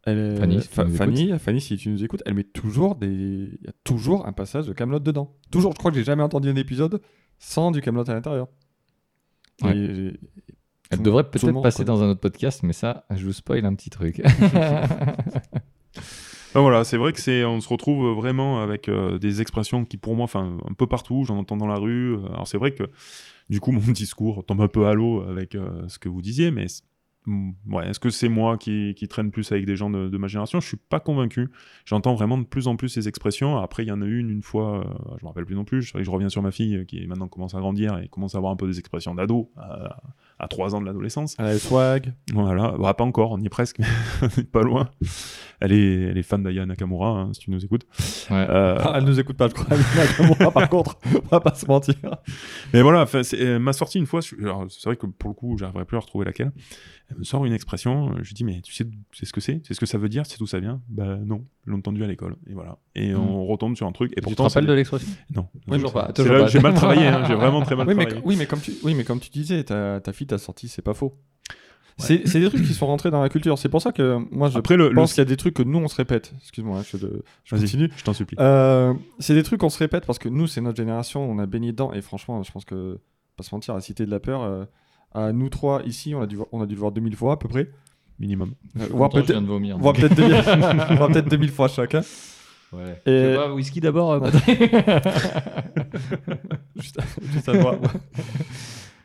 Elle est- Fanny, si tu Fa- nous Fanny, Fanny, si tu nous écoutes, elle met toujours des, il y a toujours un passage de Camelot dedans. Toujours, je crois que j'ai jamais entendu un épisode sans du Camelot à l'intérieur. Ouais. Et j'ai- Elle tout- devrait peut-être passer dans un autre podcast, mais ça, je vous spoil un petit truc. Ben voilà, c'est vrai que c'est, on se retrouve vraiment avec euh, des expressions qui, pour moi, enfin, un peu partout, j'en entends dans la rue. Alors c'est vrai que, du coup, mon discours tombe un peu à l'eau avec euh, ce que vous disiez, mais mm, ouais, est-ce que c'est moi qui, qui traîne plus avec des gens de, ma génération? Je suis pas convaincu. J'entends vraiment de plus en plus ces expressions. Après, il y en a une une fois, euh, je me rappelle plus non plus. Je, je reviens sur ma fille euh, qui maintenant commence à grandir et commence à avoir un peu des expressions d'ado à 3 ans de l'adolescence. Elle a le swag. Voilà, Bah, pas encore, on y est presque, mais pas loin. Elle est, elle est fan d'Aya Nakamura, hein, si tu nous écoutes. Ouais. Euh, Ah, elle nous écoute pas, je crois. Nakamura, par contre, on va pas se mentir. mais voilà, enfin, c'est- elle m'a sorti une fois, c'est vrai que pour le coup, j'arriverai plus à retrouver laquelle. Elle me sort une expression, je lui dis, mais tu sais, tu sais ce que c'est? Tu sais ce que ça veut dire? Tu sais d'où ça vient? Bah non, je l'ai entendu à l'école. Et voilà. Et on retombe sur un truc. Et tu te pourtant, rappelles c'est- de l'expression? Non. Oui, toujours pas, C'est toujours là- pas. J'ai mal travaillé, hein, j'ai vraiment très mal Oui mais, travaillé. oui, mais comme tu, oui, mais comme tu disais, ta, ta fille t'a sorti, c'est pas faux. C'est c'est des trucs qui sont rentrés dans la culture. C'est pour ça que moi, je Après, le, le- pense qu'il y a des trucs que nous, on se répète. Excuse-moi, hein, je, je Vas-y, continue. je t'en supplie. Euh, c'est des trucs qu'on se répète parce que nous, c'est notre génération, on a baigné dedans. Et franchement, je pense que, pas se mentir, la Cité de la Peur, euh, à nous trois ici, on a, dû, voir- on a dû le voir 2000 fois à peu près. Minimum. Euh, voire je peut-être de peut-être 2000, voire peut-être 2000 fois chacun. Ouais. Et- whisky d'abord, euh, juste à voir.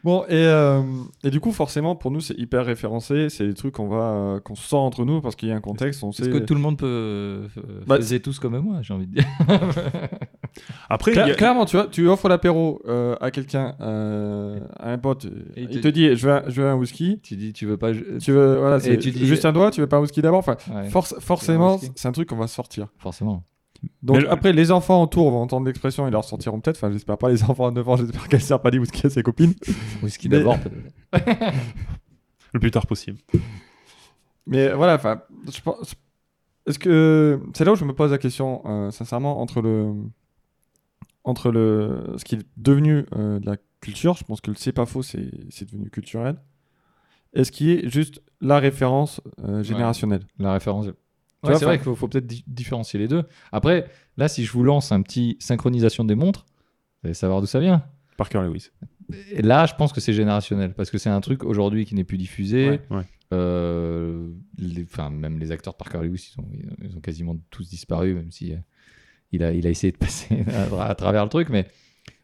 Bon, et, euh, et du coup, forcément, pour nous, c'est hyper référencé. C'est des trucs qu'on va, euh, qu'on sort entre nous parce qu'il y a un contexte. On Est-ce sait. que tout le monde peut euh, Bah, faisait tous comme moi, j'ai envie de dire. Après, a- Clairement, tu vois, tu offres l'apéro euh, à quelqu'un, euh, à un pote, Et il il te, te- dit, je veux, un- je veux un whisky. tu dis, tu veux pas. je- Tu veux, voilà, c'est tu dis- juste un doigt, tu veux pas un whisky d'abord. Enfin, Ouais, force- forcément, whisky. c'est un truc qu'on va sortir. forcément. Donc Mais après, les enfants autour vont entendre l'expression et leur sortiront peut-être. Enfin, j'espère pas les enfants de 9 ans, j'espère qu'elle sert pas des whisky à ses copines. Whisky Mais- d'abord, peut-être. le plus tard possible. Mais voilà, enfin, je pense. Est-ce que c'est là où je me pose la question, euh, sincèrement, entre le entre le ce qui est devenu euh, de la culture, je pense que le c'est pas faux, c'est c'est devenu culturel. Et ce qui est juste la référence euh, générationnelle? La référence. Ouais, c'est vrai qu'il faut, faut peut-être di- différencier les deux. Après, là, si je vous lance un petit synchronisation des montres, vous allez savoir d'où ça vient. Parker Lewis. Et là, je pense que c'est générationnel parce que c'est un truc aujourd'hui qui n'est plus diffusé. Ouais. Ouais. Euh, les- enfin, même les acteurs de Parker Lewis, ils ont, ils ont quasiment tous disparu, même si euh, il, a, il a essayé de passer à, à travers le truc. Mais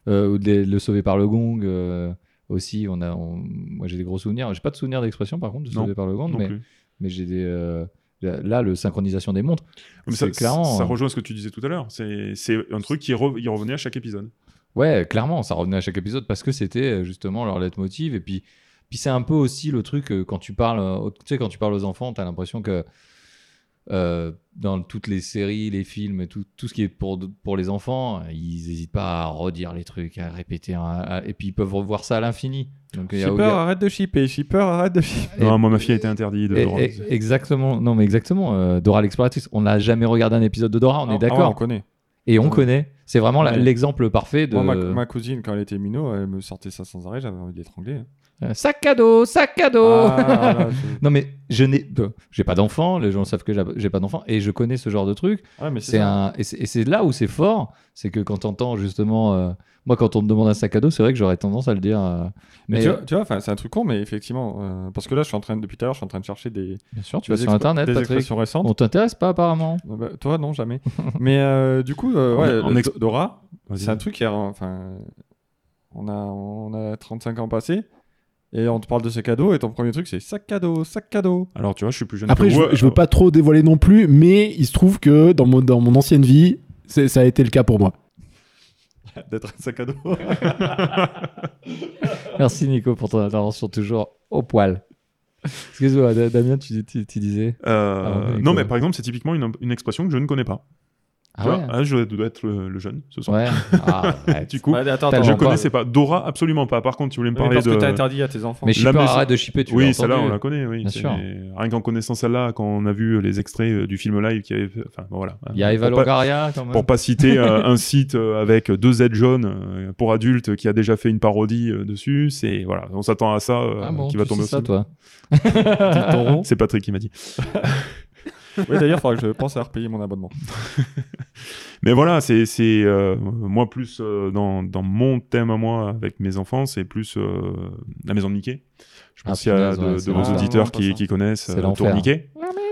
euh, ou de les- le sauver par le gong euh, aussi, on a, on- moi j'ai des gros souvenirs. J'ai pas de souvenirs d'expression par contre de sauver par le gong, Non mais, j'ai des euh, là le synchronisation des montres. C'est clairement, ça euh, rejoint ce que tu disais tout à l'heure. C'est c'est un truc qui re- il revenait à chaque épisode. Ouais, clairement, ça revenait à chaque épisode parce que c'était euh, justement leur leitmotiv. Et puis, puis c'est un peu aussi le truc euh, quand tu parles, euh, tu sais, quand tu parles aux enfants, t'as l'impression que euh, dans toutes les séries, les films, tout, tout ce qui est pour, pour les enfants, ils n'hésitent pas à redire les trucs, à répéter, hein, à- et puis ils peuvent revoir ça à l'infini. Donc Shipper, arrête de shipper. Shipper, arrête de shipper. Non, moi, ma fille a été interdite de Et- et- exactement, non mais exactement. euh, Dora l'exploratrice, on n'a jamais regardé un épisode de Dora, on Ah, est ah, d'accord. on connaît. et on Ouais. connaît. C'est vraiment Ouais. l'exemple parfait de Moi, ma, ma cousine, quand elle était minot, elle me sortait ça sans arrêt. J'avais envie de l'étrangler. Euh, sac à dos, sac à dos. Ah, là, Non mais je n'ai, euh, j'ai pas d'enfant, les gens savent que j'ai- pas d'enfant et je connais ce genre de truc. Mais C'est un et c'est là où c'est fort, c'est que quand t'entends justement, euh, moi quand on me demande un sac à dos, c'est vrai que j'aurais tendance à le dire. euh, Mais, mais tu vois, tu vois, enfin, c'est un truc con, mais effectivement, euh, parce que là, je suis en train, de- depuis tout à l'heure, je suis en train de chercher des, bien sûr, tu vas sur internet, des Patrick. expressions récentes. On t'intéresse pas apparemment. Ah bah, toi, non, jamais. mais euh, du coup, euh, ouais, En le- ex- Dora, c'est un truc qui, a- enfin, on a, on a 35 ans passés. Et on te parle de ce cadeau, et ton premier truc, c'est sac cadeau, sac cadeau. Alors, tu vois, je suis plus jeune Après, que je, vous. je veux pas trop dévoiler non plus, mais il se trouve que dans mon, dans mon ancienne vie, ça a été le cas pour moi. D'être un sac à dos. Merci Nico pour ton intervention toujours au poil. Excuse-moi, Da- Damien, tu, tu- tu disais. Euh, Ah, ouais, non, mais par exemple, c'est typiquement une, une expression que je ne connais pas. Ah ouais. ah, je dois être le, le jeune ce soir. Ouais. Ah, ouais. Du coup, Ouais, attends, T'as attends, je connaissais pas. Dora, absolument pas. Par contre, tu voulais me Oui, parler parce de. que t'as interdit à tes enfants. Mais Shipper, maison- arrête de shipper, tu oui, celle-là, on la connaît, oui. Bien sûr. Rien qu'en connaissant celle-là, quand on a vu les extraits euh, du film live qui avait fait... Enfin, bon, voilà. Il y a Eva Pour pas- Longoria quand même. Pour pas citer euh, un site euh, avec deux Z jaunes euh, pour adultes qui a déjà fait une parodie euh, dessus, c'est voilà, on s'attend à ça euh, Ah bon, qui va tomber sais au ça, sol. toi C'est Patrick qui m'a dit. Oui, d'ailleurs, il faudrait que je pense à repayer mon abonnement. Mais voilà, c'est c'est, euh, moi plus euh, dans, dans mon thème à moi avec mes enfants, c'est plus euh, la maison de Mickey. Je Ah, pense qu'il y a de, de vos auditeurs Ah, qui, qui connaissent C'est euh. Tour Mickey.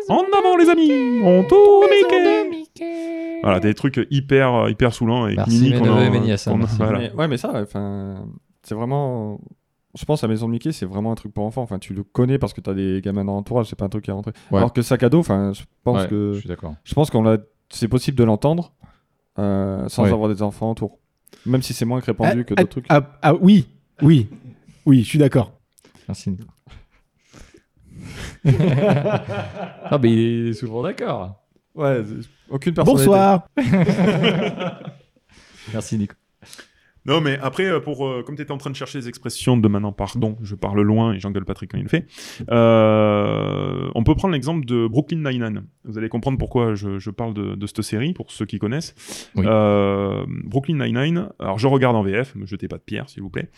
En avant les amis, on tourne Mickey. Voilà, des trucs hyper hyper saoulants et Merci, mini qu'on hein, qu'on- voilà. Mais, ouais, mais ça, enfin, c'est vraiment. Je pense à Maison de Mickey, c'est vraiment un truc pour enfants. Enfin, tu le connais parce que t'as des gamins dans l'entourage, c'est pas un truc qui est rentré. Ouais. Alors que sac à dos, enfin, je pense Ouais, que Je suis d'accord. je pense qu'on l'a, c'est possible de l'entendre euh, sans Ouais. avoir des enfants autour. Même si c'est moins répandu que Ah, d'autres trucs. ah, ah, oui, oui, oui, je suis d'accord. Merci Nico. ah, mais il est souvent d'accord. Ouais, aucune personnalité. Bonsoir. Merci Nico. Non, mais après, euh, pour, euh, comme tu étais en train de chercher les expressions de maintenant, pardon, je parle loin et j'engueule Patrick quand il le fait, euh, on peut prendre l'exemple de Brooklyn Nine-Nine. Vous allez comprendre pourquoi je, je parle de, de cette série, pour ceux qui connaissent. Oui. Euh, Brooklyn Nine-Nine, alors je regarde en VF, me jetez pas de pierre, s'il vous plaît.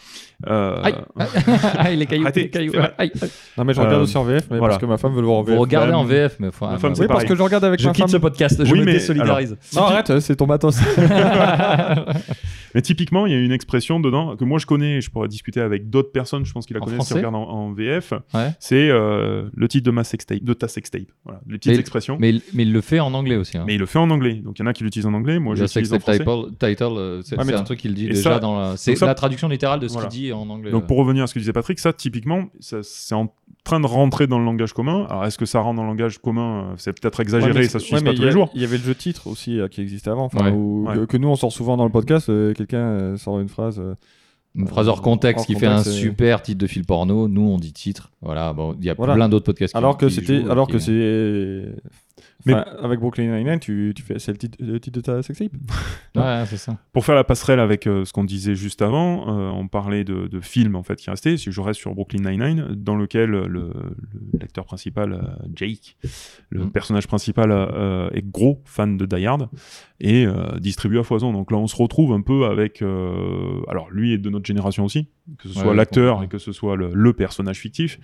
Euh, Aïe. Aïe, les cailloux. Arrêtez, les cailloux. c'est vrai. Aïe, aïe. Non, mais je regarde Euh, aussi en VF, mais voilà. parce que ma femme veut le voir en VF. Vous regardez en VF, mais faut- Ma ah, femme, c'est Oui, parce que je regarde avec Je ma quitte femme. ce podcast, je Oui, me mais désolidarise. Non, arrête, c'est ton matos. Mais typiquement, il y a une expression dedans que moi je connais, et je pourrais discuter avec d'autres personnes, je pense qu'ils la En connaissent, français regardent en, en VF. Ouais. C'est euh, le titre de ma sextape, de ta sextape. Voilà, les petites Mais- expressions. Mais, il- mais il le fait en anglais aussi. Hein. Mais il le fait en anglais. Donc il y en a qui l'utilisent en anglais. Moi, je Le l'utilise en français. title, title, euh, c'est Ouais, c'est un truc qu'il dit déjà ça- dans la. C'est la traduction littérale de ce Voilà. qu'il dit en anglais. Donc pour revenir à ce que disait Patrick, ça typiquement, ça- c'est en train de rentrer dans le langage commun. Alors est-ce que ça rentre dans le langage commun euh, C'est peut-être exagéré, Ouais, ça ouais, mais pas il tous y les jours. Il y avait le jeu titre aussi euh, qui existait avant, enfin, Ouais. où- Ouais. Que, que nous on sort souvent dans le podcast. euh, Quelqu'un euh, sort une phrase. euh, Une phrase hors contexte Hors qui fait un super titre de film porno. Nous, on dit titre. Voilà. Bon, il y a Voilà. plein d'autres podcasts. qui- alors que qui c'était, jouent, alors qui- que c'est. Mais- Enfin, avec Brooklyn Nine-Nine, tu, tu fais, c'est le titre, le titre de ta sextape. Ouais, c'est ça. Pour faire la passerelle avec euh, ce qu'on disait juste avant, euh, on parlait de, de films en fait qui restaient. Si je reste sur Brooklyn Nine-Nine, dans lequel le, le- l'acteur principal, euh, Jake, le Mm. personnage principal, euh, est gros fan de Die Hard et euh, distribue à foison. Donc là, on se retrouve un peu avec. euh, alors lui est de notre génération aussi, que ce soit Ouais, l'acteur et que ce soit le, le personnage fictif.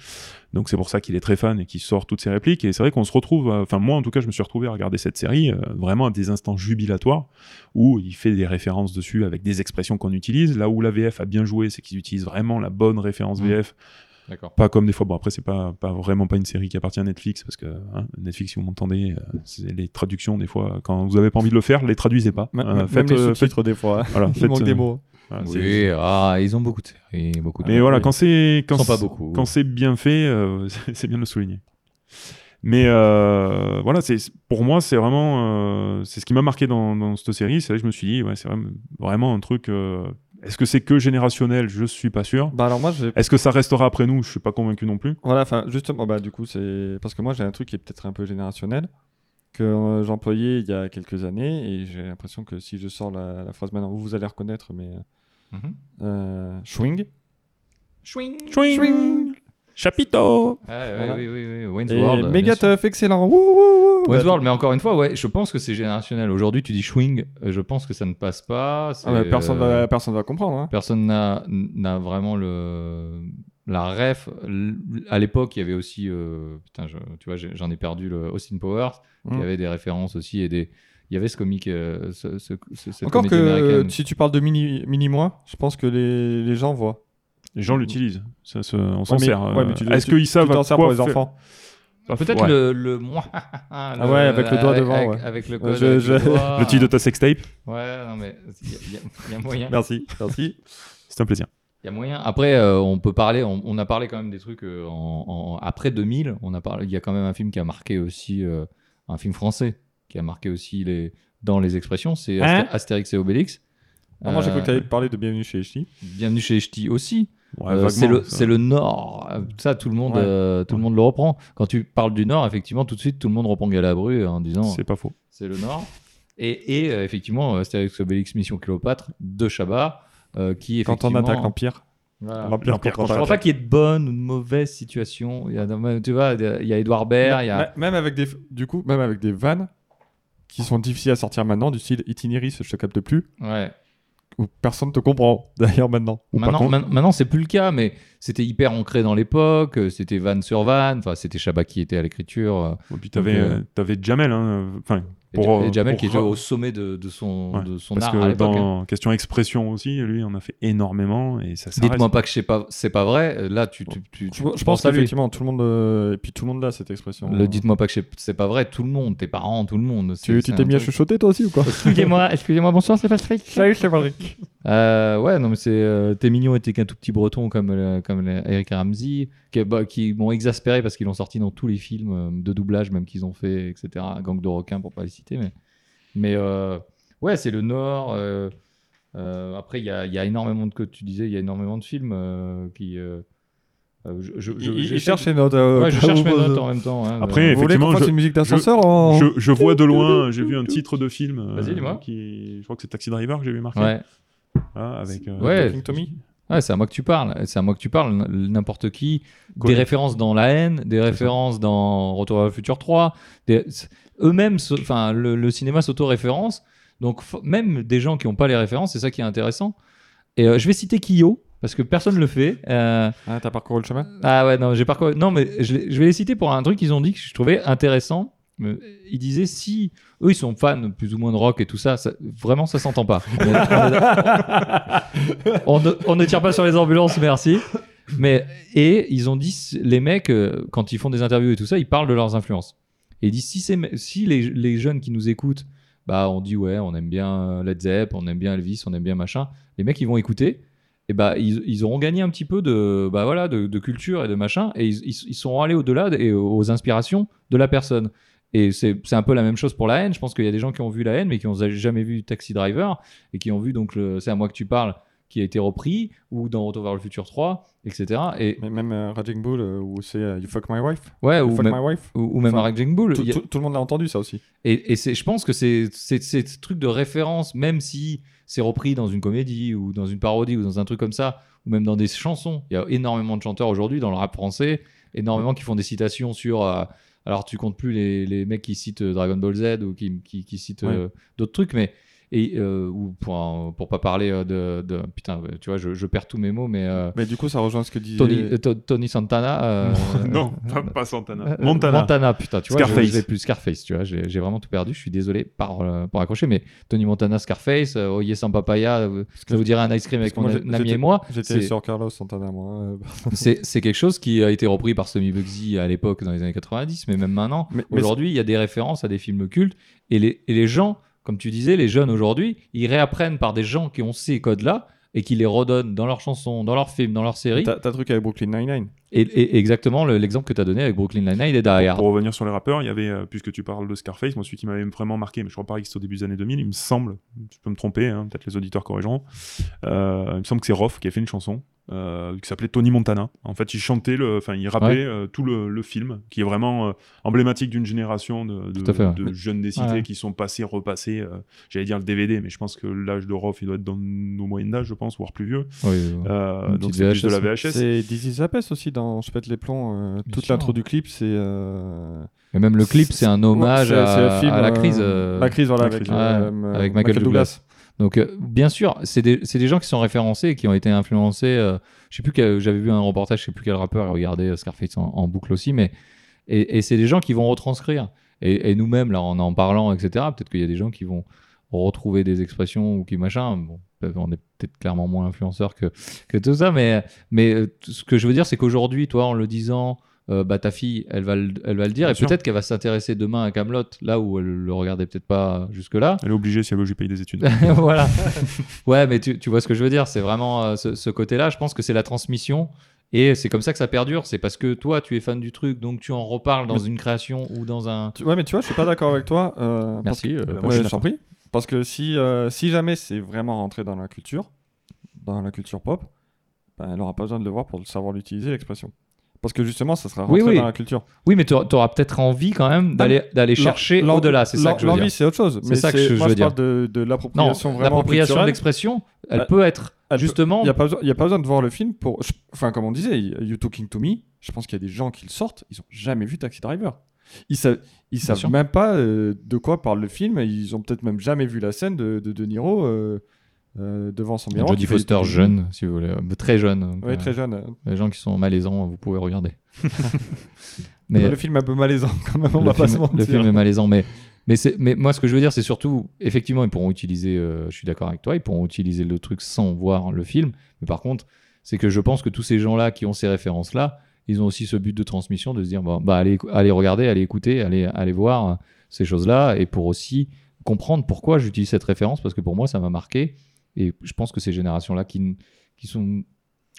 Donc c'est pour ça qu'il est très fan et qu'il sort toutes ses répliques. Et c'est vrai qu'on se retrouve, euh, enfin moi en tout cas, je me suis retrouvé à regarder cette série euh, vraiment à des instants jubilatoires où il fait des références dessus avec des expressions qu'on utilise. Là où la VF a bien joué, c'est qu'ils utilisent vraiment la bonne référence Mm. VF, D'accord. pas comme des fois. Bon après c'est pas pas vraiment pas une série qui appartient à Netflix parce que hein, Netflix, si vous m'entendez, euh, les traductions des fois quand vous avez pas envie de le faire, les traduisez pas. Euh, même faites, les euh, des fois. voilà, Il faites, manque des mots. C'est- Oui, ah, ils ont beaucoup de séries, beaucoup de. Mais voilà, quand c'est quand c'est- beaucoup. quand c'est bien fait, euh, c'est bien de le souligner. Mais euh, voilà, c'est pour moi c'est vraiment euh, c'est ce qui m'a marqué dans, dans cette série. C'est là que je me suis dit ouais c'est vraiment, vraiment un truc. euh, Est-ce que c'est que générationnel? Je suis pas sûr. Bah alors moi, j'ai Est-ce que ça restera après nous? Je suis pas convaincu non plus. Voilà, enfin, justement, bah, du coup, c'est parce que moi j'ai un truc qui est peut-être un peu générationnel. que euh, j'employais il y a quelques années et j'ai l'impression que si je sors la, la phrase maintenant, vous, vous allez reconnaître, mais Mhm. euh, swing. Swing. Swing. Chapiteau. Ouais, ouais, Voilà. oui, oui, oui. Wayne's Et World. méga tough, excellent. Wouh, wouh, wouh. Wayne's World, mais encore une fois, ouais, je pense que c'est générationnel. Aujourd'hui, tu dis swing, euh, je pense que ça ne passe pas. ah ouais, personne, euh, va, personne va comprendre. hein. personne n'a vraiment le la ref. À l'époque, il y avait aussi, euh, putain, je- tu vois, j'en ai perdu le Austin Powers, qui Mm. avait des références aussi et des. Il y avait ce comique, euh, ce, ce- ce- cette Encore que euh, si tu parles de mini, mini moi, je pense que les, les gens voient. Les gens l'utilisent. Ça se- on s'en Ouais, sert. ouais, mais euh, tu- Est-ce tu- qu'ils savent tu t'en à sers quoi pour les faire- enfants. Pas- Peut-être ouais. le, le moi. Ah ouais, avec le doigt devant, avec, ouais. avec le Ouais, code. je- avec je- le, titre de ta sextape. Ouais, non, mais il y, a- y y moyen. Merci, merci. C'est un plaisir. Il y a moyen. Après, euh, on peut parler. On, on a parlé quand même des trucs euh, en, en- après 2000. On a parlé. Il y a quand même un film qui a marqué aussi euh, un film français qui a marqué aussi les dans les expressions. C'est Hein Astérix et Obélix. Ah, moi, j'ai cru Euh, que tu allais parler de Bienvenue chez Ch'ti. Bienvenue chez Ch'ti aussi. Ouais, Euh, c'est le Nord. Euh, Ça, tout le monde Ouais. euh, tout le monde le reprend. Quand tu parles du Nord, effectivement, tout de suite, tout le monde reprend Galabru en disant C'est pas faux. c'est le Nord. Et, et, euh, effectivement, Astérix et Obélix Mission Cléopâtre de Chabat, euh, qui Quand on attaque l'Empire. Voilà. L'Empire L'Empire Je crois contre-attaque. pas qu'il y ait de bonne ou de mauvaise situation. Il y a, tu vois, il y a Edouard Baird, a. Même avec des, du coup, même avec des vannes qui sont difficiles à sortir maintenant, du style Itinéris, je te capte plus, Ouais. où personne te comprend, d'ailleurs, maintenant. Ou Maintenant, contre- man- maintenant c'est plus le cas, mais c'était hyper ancré dans l'époque. euh, C'était van sur van. Enfin, c'était Chabat qui était à l'écriture. euh, Et puis t'avais euh, euh, t'avais Jamel. hein, Enfin, Et, Pour, Ja- euh, et Jamel pour qui ra- au sommet de, de son, Ouais, de son parce art à que l'époque. hein. dans question expression aussi, lui, on a fait énormément et ça s'arrête. Dites-moi pas que c'est pas, c'est pas vrai. euh, Là, tu, tu, tu, Je, tu je pense à lui. qu'effectivement, tout le monde, euh, et puis tout le monde a cette expression. Le dites-moi pas que c'est- c'est pas vrai. Tout le monde, tes parents, tout le monde. Tu t'es mis à chuchoter toi aussi ou quoi? Excusez-moi, excusez-moi, bonsoir, c'est Patrick. Salut, c'est Patrick. Euh, ouais, non, mais c'est. euh, T'es mignon et t'es qu'un tout petit breton comme, euh, comme Eric Ramsey, qui, bah, qui m'ont exaspéré parce qu'ils l'ont sorti dans tous les films euh, de doublage, même qu'ils ont fait, etc. Gang de requins, pour pas les citer. Mais, mais euh, ouais, c'est le Nord. euh, euh, après, il y a, il y a énormément de. Que tu disais, il y a énormément de films euh, qui. euh, euh, je, je, je- Il, cherche ses notes. euh, Ouais, je cherche mes notes en même temps. hein, Après, euh, Vous Effectivement, je- une musique d'ascenseur en... Je, je vois de loin, j'ai vu un titre de film. euh, Vas-y, dis-moi. Qui, je crois que c'est Taxi Driver que j'ai vu marquer. Ouais. Ah, avec. euh, Ouais. Tommy Ouais, c'est à moi que tu parles. C'est à moi que tu parles. N'importe qui. Des références dans La haine, des références dans Retour vers le futur 3. des- Eux-mêmes, enfin, le, le cinéma s'auto-référence. Donc, même des gens qui n'ont pas les références, c'est ça qui est intéressant. Et euh, je vais citer Kyo, parce que personne ne le fait. Euh, Ah, t'as parcouru le chemin? Ah ouais, non, j'ai parcouru. Non, mais je vais les citer pour un truc qu'ils ont dit que je trouvais intéressant. Euh, Ils disaient si eux ils sont fans plus ou moins de rock et tout ça, vraiment ça s'entend pas. on, ne, tire pas sur les ambulances, merci. Mais et ils ont dit les mecs euh, quand ils font des interviews et tout ça, ils parlent de leurs influences. Et ils disent si si les, jeunes qui nous écoutent, bah on dit ouais on aime bien Led Zepp, on aime bien Elvis, on aime bien machin. Les mecs ils vont écouter et bah ils, ils auront gagné un petit peu de bah voilà de, culture et de machin et ils, ils, ils allés au-delà et aux inspirations de la personne. Et c'est un peu la même chose pour la haine. Je pense qu'il y a des gens qui ont vu la haine mais qui n'ont jamais vu Taxi Driver et qui ont vu donc c'est à moi que tu parles qui a été repris ou dans Retour vers le futur 3 etc. Et Mais même euh, Raging Bull, euh, où c'est euh, You fuck my wife ouais You ou fuck même, my wife ou, ou même Enfin, Raging Bull. tout, le monde l'a entendu, ça aussi. et, et je pense que c'est, ce truc de référence, même si c'est repris dans une comédie ou dans une parodie ou dans un truc comme ça, ou même dans des chansons. Il y a énormément de chanteurs aujourd'hui dans le rap français, énormément qui font des citations sur. Alors tu comptes plus les, les mecs qui citent euh, Dragon Ball Z ou qui, qui, qui citent Ouais. euh, d'autres trucs, mais. Et, euh, ou pour, un- pour pas parler euh, de, de- Putain, tu vois, je, je perds tous mes mots, mais. euh, Mais du coup, ça rejoint ce que disait. Tony, euh, To- Tony Santana. euh, non, pas, pas Santana. Montana. Montana, putain, tu vois, Scarface. je, plus Scarface, tu vois, j'ai vraiment tout perdu, je suis désolé par, euh, pour accrocher, mais Tony Montana, Scarface, euh, Oye sans papaya, je vous dirais un ice cream avec mon ami et moi, J'étais sur Carlos Santana, moi. euh, c'est c'est quelque chose qui a été repris par Semi Bugsy à l'époque dans les années 90, mais même maintenant, aujourd'hui, il y a des références à des films cultes, et les, et les gens, comme tu disais, les jeunes aujourd'hui, ils réapprennent par des gens qui ont ces codes-là, et qui les redonnent dans leurs chansons, dans leurs films, dans leurs séries, T'as un truc avec Brooklyn Nine-Nine. et, et exactement le- l'exemple que tu as donné avec Brooklyn Nine-Nine et Hard. Pour revenir sur les rappeurs, il y avait, euh, puisque tu parles de Scarface, moi celui qui m'avait vraiment marqué, mais je crois pas que c'était au début des années 2000, il me semble, tu peux me tromper, hein, peut-être les auditeurs corrigeront, euh, il me semble que c'est Roth qui a fait une chanson euh, qui s'appelait Tony Montana. En fait, il chantait, enfin, il rappait Ouais. euh, tout le, le film, qui est vraiment euh, emblématique d'une génération de, de- Tout à fait, ouais. de jeunes des cités Ouais. qui sont passés, repassés. euh, J'allais dire le DVD, mais je pense que l'âge de Roth, il doit être dans nos moyennes d'âge, je pense, voire plus vieux. Euh, donc c'est plus de la VHS. VHS. C'est Dizzy Zapes aussi dans Je pète les plombs. euh, toute l'intro du clip, c'est. euh, Et même le clip, c'est un hommage à, film, la crise. euh, La crise, voilà, la avec, crise. Ouais, avec Michael Douglas. Donc, euh, bien sûr, c'est des, des gens qui sont référencés qui ont été influencés. euh, je sais plus j'avais vu un reportage, je sais plus quel rappeur a regardé euh, Scarface en, boucle aussi, mais et, c'est des gens qui vont retranscrire. Et, nous-mêmes, là, en en parlant, etc. Peut-être qu'il y a des gens qui vont retrouver des expressions ou qui machin. On est peut-être clairement moins influenceurs que que tout ça, mais mais ce que je veux dire, c'est qu'aujourd'hui, toi, en le disant. Euh, bah, ta fille, elle va le, elle va le dire, Bien et sûr. peut-être qu'elle va s'intéresser demain à Camelot, là où elle le regardait peut-être pas jusque-là. Elle est obligée si elle veut que je paye des études. voilà. Ouais, mais tu, tu vois ce que je veux dire. C'est vraiment euh, ce, ce côté-là. Je pense que c'est la transmission. Et c'est comme ça que ça perdure. C'est parce que toi, tu es fan du truc, donc tu en reparles dans une création ou dans un. Ouais, mais tu vois, je suis pas d'accord avec toi. euh, Merci. je t'en prie. Parce que si, si jamais c'est vraiment rentré dans la culture, dans la culture pop, ben, elle aura pas besoin de le voir pour savoir l'utiliser, l'expression. Parce que justement, ça sera rentré oui. dans la culture. Oui, mais tu auras peut-être envie quand même d'aller d'aller chercher au-delà. C'est ça que je veux dire. L'envie, c'est autre chose. C'est Mais ça que je moi, veux je parle dire. de, l'appropriation vraiment l'appropriation de l'expression, elle Elle- peut être elle justement. Il n'y a, pas besoin- de voir le film pour. Enfin, comme on disait, You Talking to Me, je pense qu'il y a des gens qui le sortent, ils ont jamais vu Taxi Driver. Ils savent, ils savent même pas euh, de quoi parle le film, ils ont peut-être même jamais vu la scène de De, de Niro euh, euh, devant son miroir. Jodie fait- Foster jeune, si vous voulez, Euh, très jeune. Oui, euh, très jeune. Les gens qui sont malaisants, vous pouvez regarder. Mais le film est un peu malaisant quand même, on va pas film, se mentir. le film est malaisant, mais, mais, mais moi, ce que je veux dire, c'est surtout, effectivement, ils pourront utiliser, euh, je suis d'accord avec toi, ils pourront utiliser le truc sans voir le film, mais par contre, c'est que je pense que tous ces gens-là qui ont ces références-là, ils ont aussi ce but de transmission, de se dire, bon, bah, allez, allez regarder, allez écouter, allez, allez voir euh, ces choses-là, et pour aussi comprendre pourquoi j'utilise cette référence, parce que pour moi, ça m'a marqué, et je pense que ces générations-là qui, sont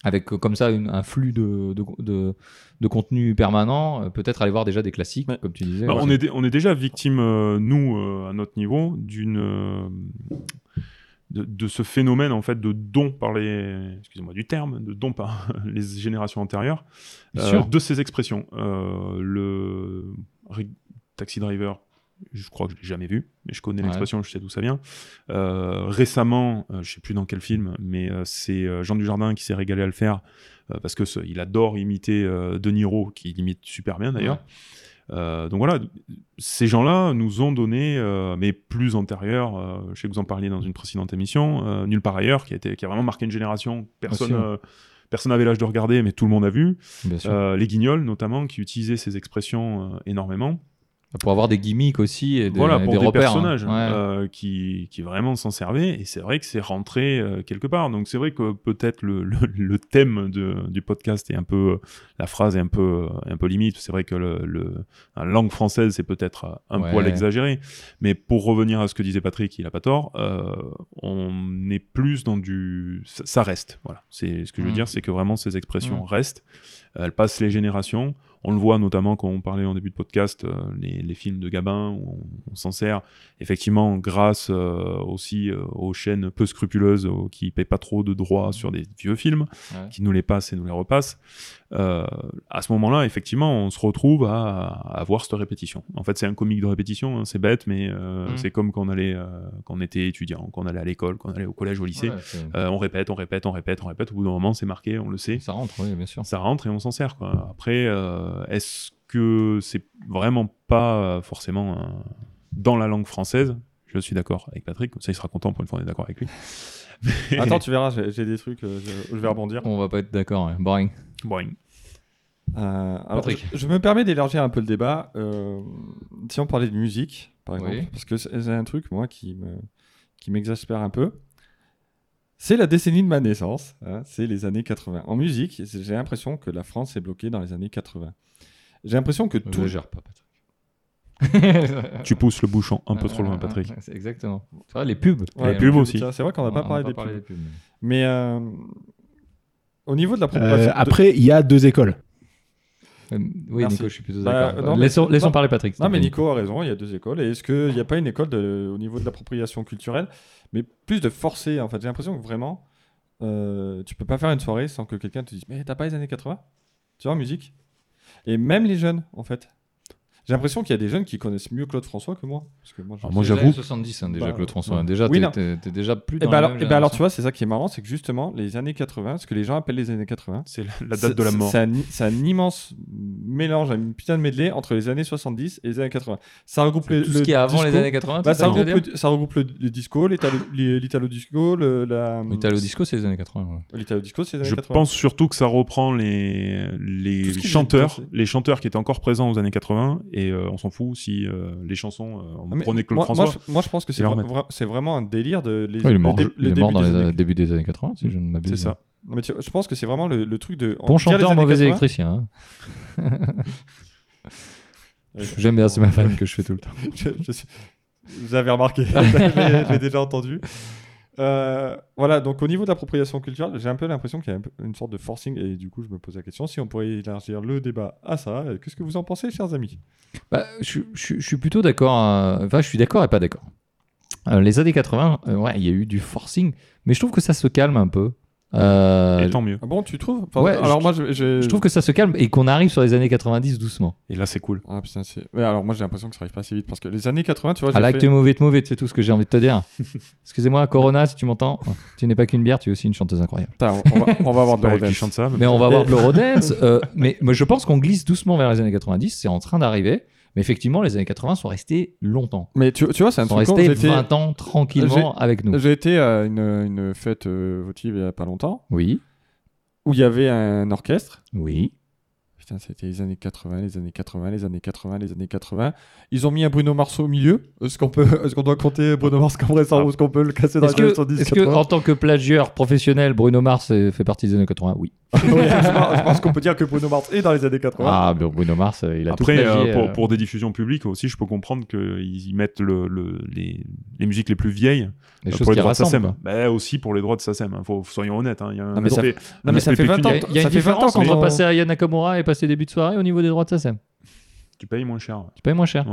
avec euh, comme ça une- un flux de, de, de, de contenu permanent, euh, peut-être aller voir déjà des classiques, Ouais. comme tu disais. Bah, ouais. on, est, on est déjà victime, euh, nous, euh, à notre niveau, d'une euh, de, de ce phénomène en fait de don par les, excusez-moi du terme, de don par les générations antérieures, de ces expressions. Le taxi driver, je crois que je l'ai jamais vu, mais je connais Ouais. l'expression, je sais d'où ça vient. Euh, récemment, euh, je sais plus dans quel film, mais euh, c'est euh, Jean Dujardin qui s'est régalé à le faire parce que il adore imiter De Niro, qui imite super bien d'ailleurs. Donc voilà, ces gens-là nous ont donné, mais plus antérieurs, je sais que vous en parliez dans une précédente émission, Nulle part ailleurs, qui a, été, qui a vraiment marqué une génération. Personne personne n'avait l'âge de regarder, mais tout le monde a vu. Euh, les Guignols, notamment, qui utilisaient ces expressions euh, énormément. Pour avoir des gimmicks aussi et des, voilà, et pour des des, repères. hein. personnages Ouais. euh, qui, qui vraiment s'en servaient. Et c'est vrai que c'est rentré euh, quelque part. Donc c'est vrai que peut-être le, le, le thème de, du podcast est un peu. La phrase est un peu, un peu limite. C'est vrai que le, la langue française, c'est peut-être euh, un Ouais. poil exagéré. Mais pour revenir à ce que disait Patrick, il a pas tort, euh, on est plus dans du. Ça, ça reste. Voilà. C'est, ce que je veux Mm. dire, c'est que vraiment ces expressions Mm. restent. Elles passent les générations. On le voit notamment quand on parlait en début de podcast, euh, les, les films de Gabin, où on, on s'en sert effectivement grâce euh, aussi euh, aux chaînes peu scrupuleuses qui ne payent pas trop de droits sur des vieux films, Ouais. qui nous les passent et nous les repassent. À ce moment-là, effectivement, on se retrouve à, à avoir cette répétition. En fait, c'est un comique de répétition, hein, c'est bête, mais euh, Mm. c'est comme quand on, allait, quand on était étudiant, quand on allait à l'école, quand on allait au collège au lycée. Ouais, on répète, on répète, on répète, on répète. Au bout d'un moment, c'est marqué, on le sait ça rentre, oui, bien sûr. ça rentre et on s'en sert. Quoi. Après, euh, est-ce que c'est vraiment pas euh, forcément euh, dans la langue française? Je suis d'accord avec Patrick, comme ça il sera content pour une fois on est d'accord avec lui. Mais- Attends, tu verras, j'ai des trucs, euh, je, je vais rebondir. On va pas être d'accord. ouais. Boring. Boring. Euh, alors, je, je me permets d'élargir un peu le débat. euh, si on parlait de musique, par exemple, Oui. parce que c'est c'est un truc, moi, qui me qui m'exaspère un peu. C'est la décennie de ma naissance, hein, c'est les années 80. En musique, j'ai l'impression que la France est bloquée dans les années 80. J'ai l'impression que tout. Exagère pas, Patrick. Tu pousses le bouchon un peu trop loin, Patrick. Ouais, C'est exactement. C'est vrai, les pubs. Ouais, Les pubs aussi. C'est vrai qu'on n'a pas parlé des pubs. des pubs. Mais euh, au niveau de la Euh, propagation. après, il y a deux écoles. Oui, Merci. Nico, je suis plutôt Bah, d'accord. mais- laissons laissons non. parler Patrick. Non, mais. Nico a raison, il y a deux écoles. Et est-ce qu'il n'y a pas une école de- au niveau de l'appropriation culturelle, mais plus de forcer En fait, j'ai l'impression que vraiment, euh, tu peux pas faire une soirée sans que quelqu'un te dise Mais t'as pas les années 80 Tu vois, en musique? Et même les jeunes, en fait. J'ai l'impression qu'il y a des jeunes qui connaissent mieux Claude François que moi. Parce que moi, je Alors les j'avoue- années 70 hein, déjà, Bah, Claude François. ouais. Déjà, Oui, t'es- t'es déjà plus Et dans ben la alors, même eh ben alors, tu vois, c'est ça qui est marrant, c'est que justement, les années 80, ce que les gens appellent les années 80, C'est la, la date de la mort. C'est un, c'est un immense mélange, une putain de medley entre les années 70 et les années 80. Ça regroupe le, Tout le ce qui est avant les années 80, Bah, ça, regroupe le, ça regroupe le, le disco, l'italo l'italo disco, le, la. Italo disco, c'est les années 80. ouais. L'italo disco, c'est les années Je 80. pense surtout que ça reprend les, les chanteurs, les chanteurs qui étaient encore présents aux années 80 et euh, on s'en fout si euh, les chansons euh, on Ah, mais prenait Claude moi, François. moi, je, moi, je pense que c'est vra- vra- c'est vraiment un délire de les, Ouais, il est mort, le, il le est début mort dans des les années- début des années 80, si je ne m'abuse. C'est ça. Non, mais tu- je pense que c'est vraiment le, le truc de. Bon chanteur, mauvais 80, électricien. hein. J'aime bien, c'est ma fan que je fais tout le temps. je, je suis- Vous avez remarqué, je l'ai déjà entendu. Euh, voilà, donc au niveau de culturelle, j'ai un peu l'impression qu'il y a une sorte de forcing, et du coup, je me pose la question si on pourrait élargir le débat à ça. et Qu'est-ce que vous en pensez, chers amis? Bah, je, suis plutôt d'accord. euh, Enfin, je suis d'accord et pas d'accord. Euh, les années 80, euh, ouais, il y a eu du forcing, mais je trouve que ça se calme un peu. Euh, Et tant mieux. Ah bon, tu trouves? Enfin, Ouais, Alors je- moi, je, je- je trouve que ça se calme et qu'on arrive sur les années 90 doucement. Et là, c'est cool. Ah putain, c'est. Ouais, alors moi, j'ai l'impression que ça arrive pas assez vite parce que les années 80, tu vois, I j'ai like fait- to move it, move it, c'est tout ce que j'ai envie de te dire. Excusez-moi, Corona, si tu m'entends, tu n'es pas qu'une bière, tu es aussi une chanteuse incroyable. On, va, on va avoir de l'Eurodance. Mais on va voir de l'Eurodance. euh, mais, mais je pense qu'on glisse doucement vers les années 90, c'est en train d'arriver. Mais effectivement, les années 80 sont restés longtemps. Mais tu, tu vois, c'est un sont truc restés j'étais- 20 ans tranquillement avec nous. J'ai été à une, une fête euh, votive il y a pas longtemps Oui, où il y avait un orchestre. oui. Putain, c'était les années 80, les années 80, les années 80, les années 80. Ils ont mis un Bruno Mars au milieu. Est-ce qu'on peut, est-ce qu'on doit compter Bruno Mars comme récent Ah. ou est-ce qu'on peut le casser dans les années que, 70 est-ce que, 80? en tant que plagieur professionnel, Bruno Mars fait partie des années 80 Oui. Oui, je pense, je pense qu'on peut dire que Bruno Mars est dans les années 80. Ah, ben, Bruno Mars, euh, il a Après, tout plagié. euh, pour, euh, pour des diffusions publiques aussi, je peux comprendre qu'ils y mettent le, le- les, les musiques les plus vieilles les euh, choses pour les qui droits de rassemblent. SACEM. Bah, aussi pour les droits de SACEM. hein. Faut, soyons honnêtes. hein. Il y a un Non, mais ça- mais fait 20 ans. pécuniaire. Il y a, il y a ça une fait 20 différence ans qu'on en- passer à Yana Nakamura et passer début de soirée au niveau des droits de SACEM. Tu payes moins cher. Tu payes moins cher?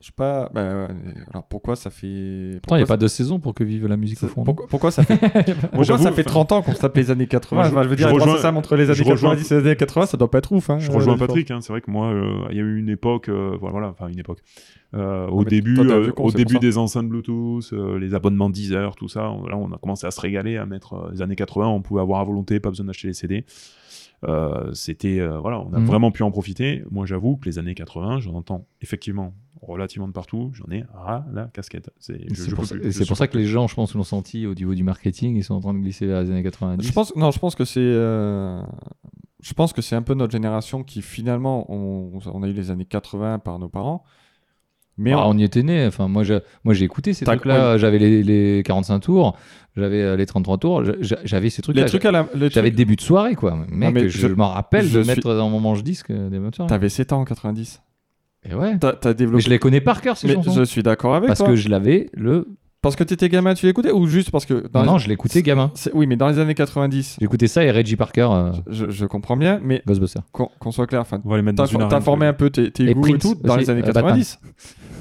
Je sais pas. bah, ouais, alors pourquoi ça fait. Pourtant, il n'y a pas de saison pour que vive la musique au fond. pourquoi, pourquoi ça fait, pourquoi ça fait enfin, 30 ans qu'on se tape les années 80 Moi, je- Enfin, je veux je dire, rejoins, ça entre les je années rejoins- 90 et les années 80, ça doit pas être ouf. Hein, Je euh, rejoins différence. Patrick. hein. C'est vrai que moi, euh, il y a eu une époque, euh, voilà, voilà, enfin une époque. Euh, au début, t'es euh, con, au début des enceintes Bluetooth, euh, les abonnements Deezer, tout ça, on- là, on a commencé à se régaler, à mettre euh, les années 80. On pouvait avoir à volonté, pas besoin d'acheter les CD. Euh, C'était, euh, voilà, on a Mhm. vraiment pu en profiter. Moi, j'avoue que les années 80, j'en entends effectivement relativement de partout. J'en ai à la casquette. C'est pour, ça, plus. et Je c'est pour ça que les gens, je pense, l'ont senti au niveau du marketing. Ils sont en train de glisser vers les années 90. Je pense, non, je pense que c'est. euh, Je pense que c'est un peu notre génération qui finalement, on, on a eu les années 80 par nos parents. Mais Ah, on- on y était né. Enfin, moi, j'ai, moi, j'ai écouté ces trucs-là. J'avais les, les 45 tours, j'avais euh, les 33 tours, j'a- j'avais ces trucs-là. les trucs à la. les J'avais trucs- début de soirée, quoi. Mec, mais je, m'en rappelle je de suis- mettre dans mon manche-disque euh, des soirées. T'avais 7 ans en 90. Et ouais. T'as t'as Mais développé. je les connais par cœur, ces Mais chansons. je suis d'accord avec Parce toi. que je l'avais le. Parce que t'étais gamin, tu l'écoutais Ou juste parce que. Non, les- non, je l'écoutais gamin. Oui, mais dans les années 90, J'écoutais ça et Reggie Parker, euh, je, je comprends bien, mais Ghostbuster. qu'on qu'on soit clair, enfin, On va les mettre dans t'as formé tu un peu tes, tes Et goûts et tout dans aussi, les années euh, Batman. 90.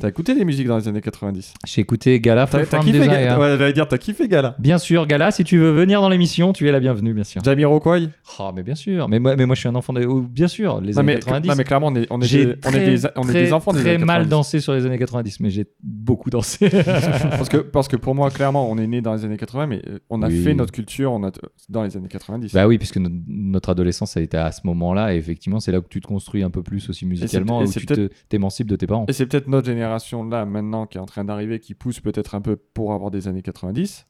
T'as écouté les musiques dans les années 90. J'ai écouté Gala T'as kiffé. Gala Ouais, j'allais dire, t'as kiffé Gala. Bien sûr, Gala, si tu veux venir dans l'émission, tu es la bienvenue, bien sûr. Jamiroquai Oh, mais bien sûr. Mais moi, mais moi je suis un enfant des. oh, Bien sûr, les non années mais, 90. non, mais clairement, on est, on est, J'ai des, on est très, des, on est très, des enfants des très années mal 90. dansé sur les années 90, mais j'ai beaucoup dansé. parce, que, parce que pour moi, clairement, on est né dans les années 80, mais euh, on a Oui. fait notre culture on a, dans les années 90. bah oui, puisque no- notre adolescence a été à ce moment-là, et effectivement, c'est là où tu te construis un peu plus aussi musicalement, et où c'est tu t'émancipes de tes parents. Et c'est peut-être notre génération là, maintenant, qui est en train d'arriver, qui pousse peut-être un peu pour avoir des années 90.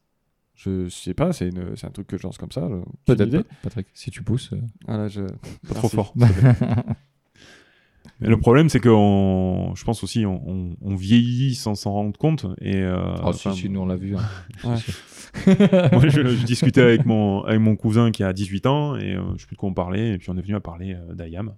Je sais pas, c'est une- c'est un truc que je lance comme ça. j'ai Peut-être, Patrick, si tu pousses. euh. Ah, là, je... Pas trop fort. Mais le problème, c'est que on- je pense aussi, on, on- on vieillit sans s'en rendre compte. Et, euh, Oh, si, si, nous on l'a vu. hein. Ouais. moi, je, je discutais avec mon, avec mon cousin qui a 18 ans et euh, je sais plus de quoi on parlait. Et puis on est venu à parler euh, d'Ayam.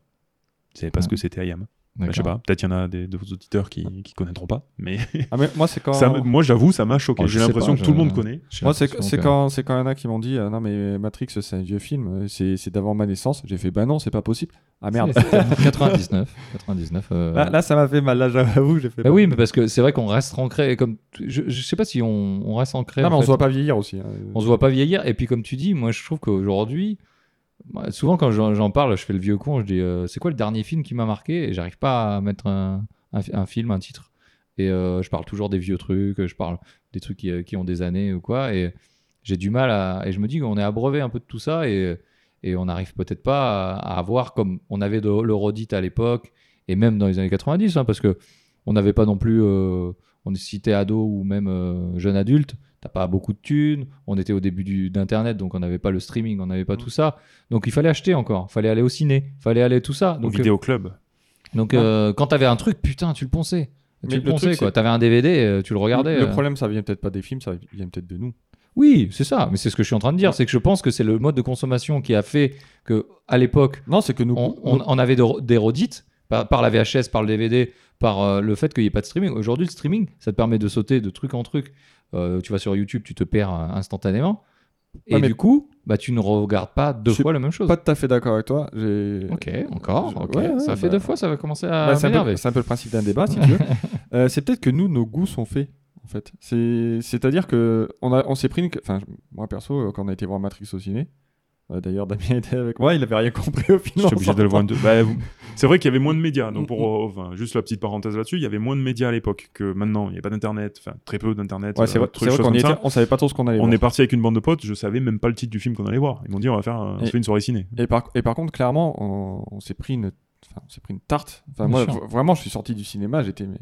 Tu savais pas ce que c'était Ayam? Bah, je sais pas, peut-être il y en a des, de vos auditeurs qui, qui connaîtront pas, mais Ah, mais moi, c'est quand. ça, moi j'avoue, ça m'a choqué. Oh, J'ai l'impression que tout le monde connaît. Moi, c'est que- quand c'est quand il y en a qui m'ont dit euh, non mais Matrix c'est un vieux film, euh, c'est c'est d'avant ma naissance. J'ai fait bah non c'est pas possible. Ah merde. C'est 99. 99 euh, Là, là, ça m'a fait mal. Là j'avoue j'ai fait. Bah oui, mais parce que c'est vrai qu'on reste ancré. Comme je, je sais pas si on, on reste ancré. Non mais on fait. se voit pas vieillir aussi. hein. On se voit pas vieillir. Et puis, comme tu dis, moi, je trouve qu'aujourd'hui, moi, souvent quand j'en parle, je fais le vieux con, je dis euh, c'est quoi le dernier film qui m'a marqué? Et j'arrive pas à mettre un, un, fi- un film, un titre. Et euh, je parle toujours des vieux trucs, je parle des trucs qui, euh, qui ont des années ou quoi. Et j'ai du mal à. Et je me dis qu'on est abreuvé un peu de tout ça et, et on n'arrive peut-être pas à, avoir comme on avait de l'Eurodite à l'époque et même dans les années 90, hein, parce que on n'avait pas non plus. on est cité ado ou même jeune adulte, t'as pas beaucoup de thunes. On était au début d'Internet, donc on n'avait pas le streaming, on n'avait pas Mm. tout ça. Donc il fallait acheter encore, fallait aller au ciné, fallait aller tout ça. Au Donc, euh, vidéoclub. donc euh, quand t'avais un truc, putain, tu le ponçais. Mais Tu le le ponçais, truc, quoi. T'avais un DVD, euh, tu le regardais. Le problème ça vient peut-être pas des films, ça vient peut-être de nous. Oui, c'est ça. Mais c'est ce que je suis en train de dire. C'est que je pense que c'est le mode de consommation qui a fait que, à l'époque, Non c'est que nous. on, on- on avait de- des redites par, par la VHS, par le DVD, par euh, le fait qu'il n'y ait pas de streaming. Aujourd'hui, le streaming, ça te permet de sauter de truc en truc. Euh, tu vas sur YouTube, tu te perds euh, instantanément. Et Ouais, mais- du coup, bah, tu ne regardes pas deux fois la même chose. Pas tout à fait d'accord avec toi. Ok, encore. Ouais, ouais, ça fait bah- deux fois, ça va commencer à Bah, c'est un, peu- m'énerver. c'est un peu le principe d'un débat, si tu veux. Euh, c'est peut-être que nous, nos goûts sont faits, en fait. C'est- C'est-à-dire que on, a- on s'est pris une... Enfin, moi, perso, quand on a été voir Matrix au ciné, d'ailleurs, Damien était avec moi, il avait rien compris au film. J'étais obligé de le voir. une deux- Bah, vous- c'est vrai qu'il y avait moins de médias. Donc, pour, euh, enfin, juste la petite parenthèse là-dessus, il y avait moins de médias à l'époque que maintenant. Il n'y a pas d'internet, enfin, très peu d'internet. Ouais, c'est euh, vrai, c'est vrai choses qu'on était, ça. on savait pas trop ce qu'on allait On voir. est parti avec une bande de potes, je savais même pas le titre du film qu'on allait voir. Ils m'ont dit on va faire, un- on Et- se fait une soirée ciné. Et par, et par contre, clairement, on, on s'est pris une, enfin, on s'est pris une tarte. Enfin, moi, vraiment, je suis sorti du cinéma, j'étais, mais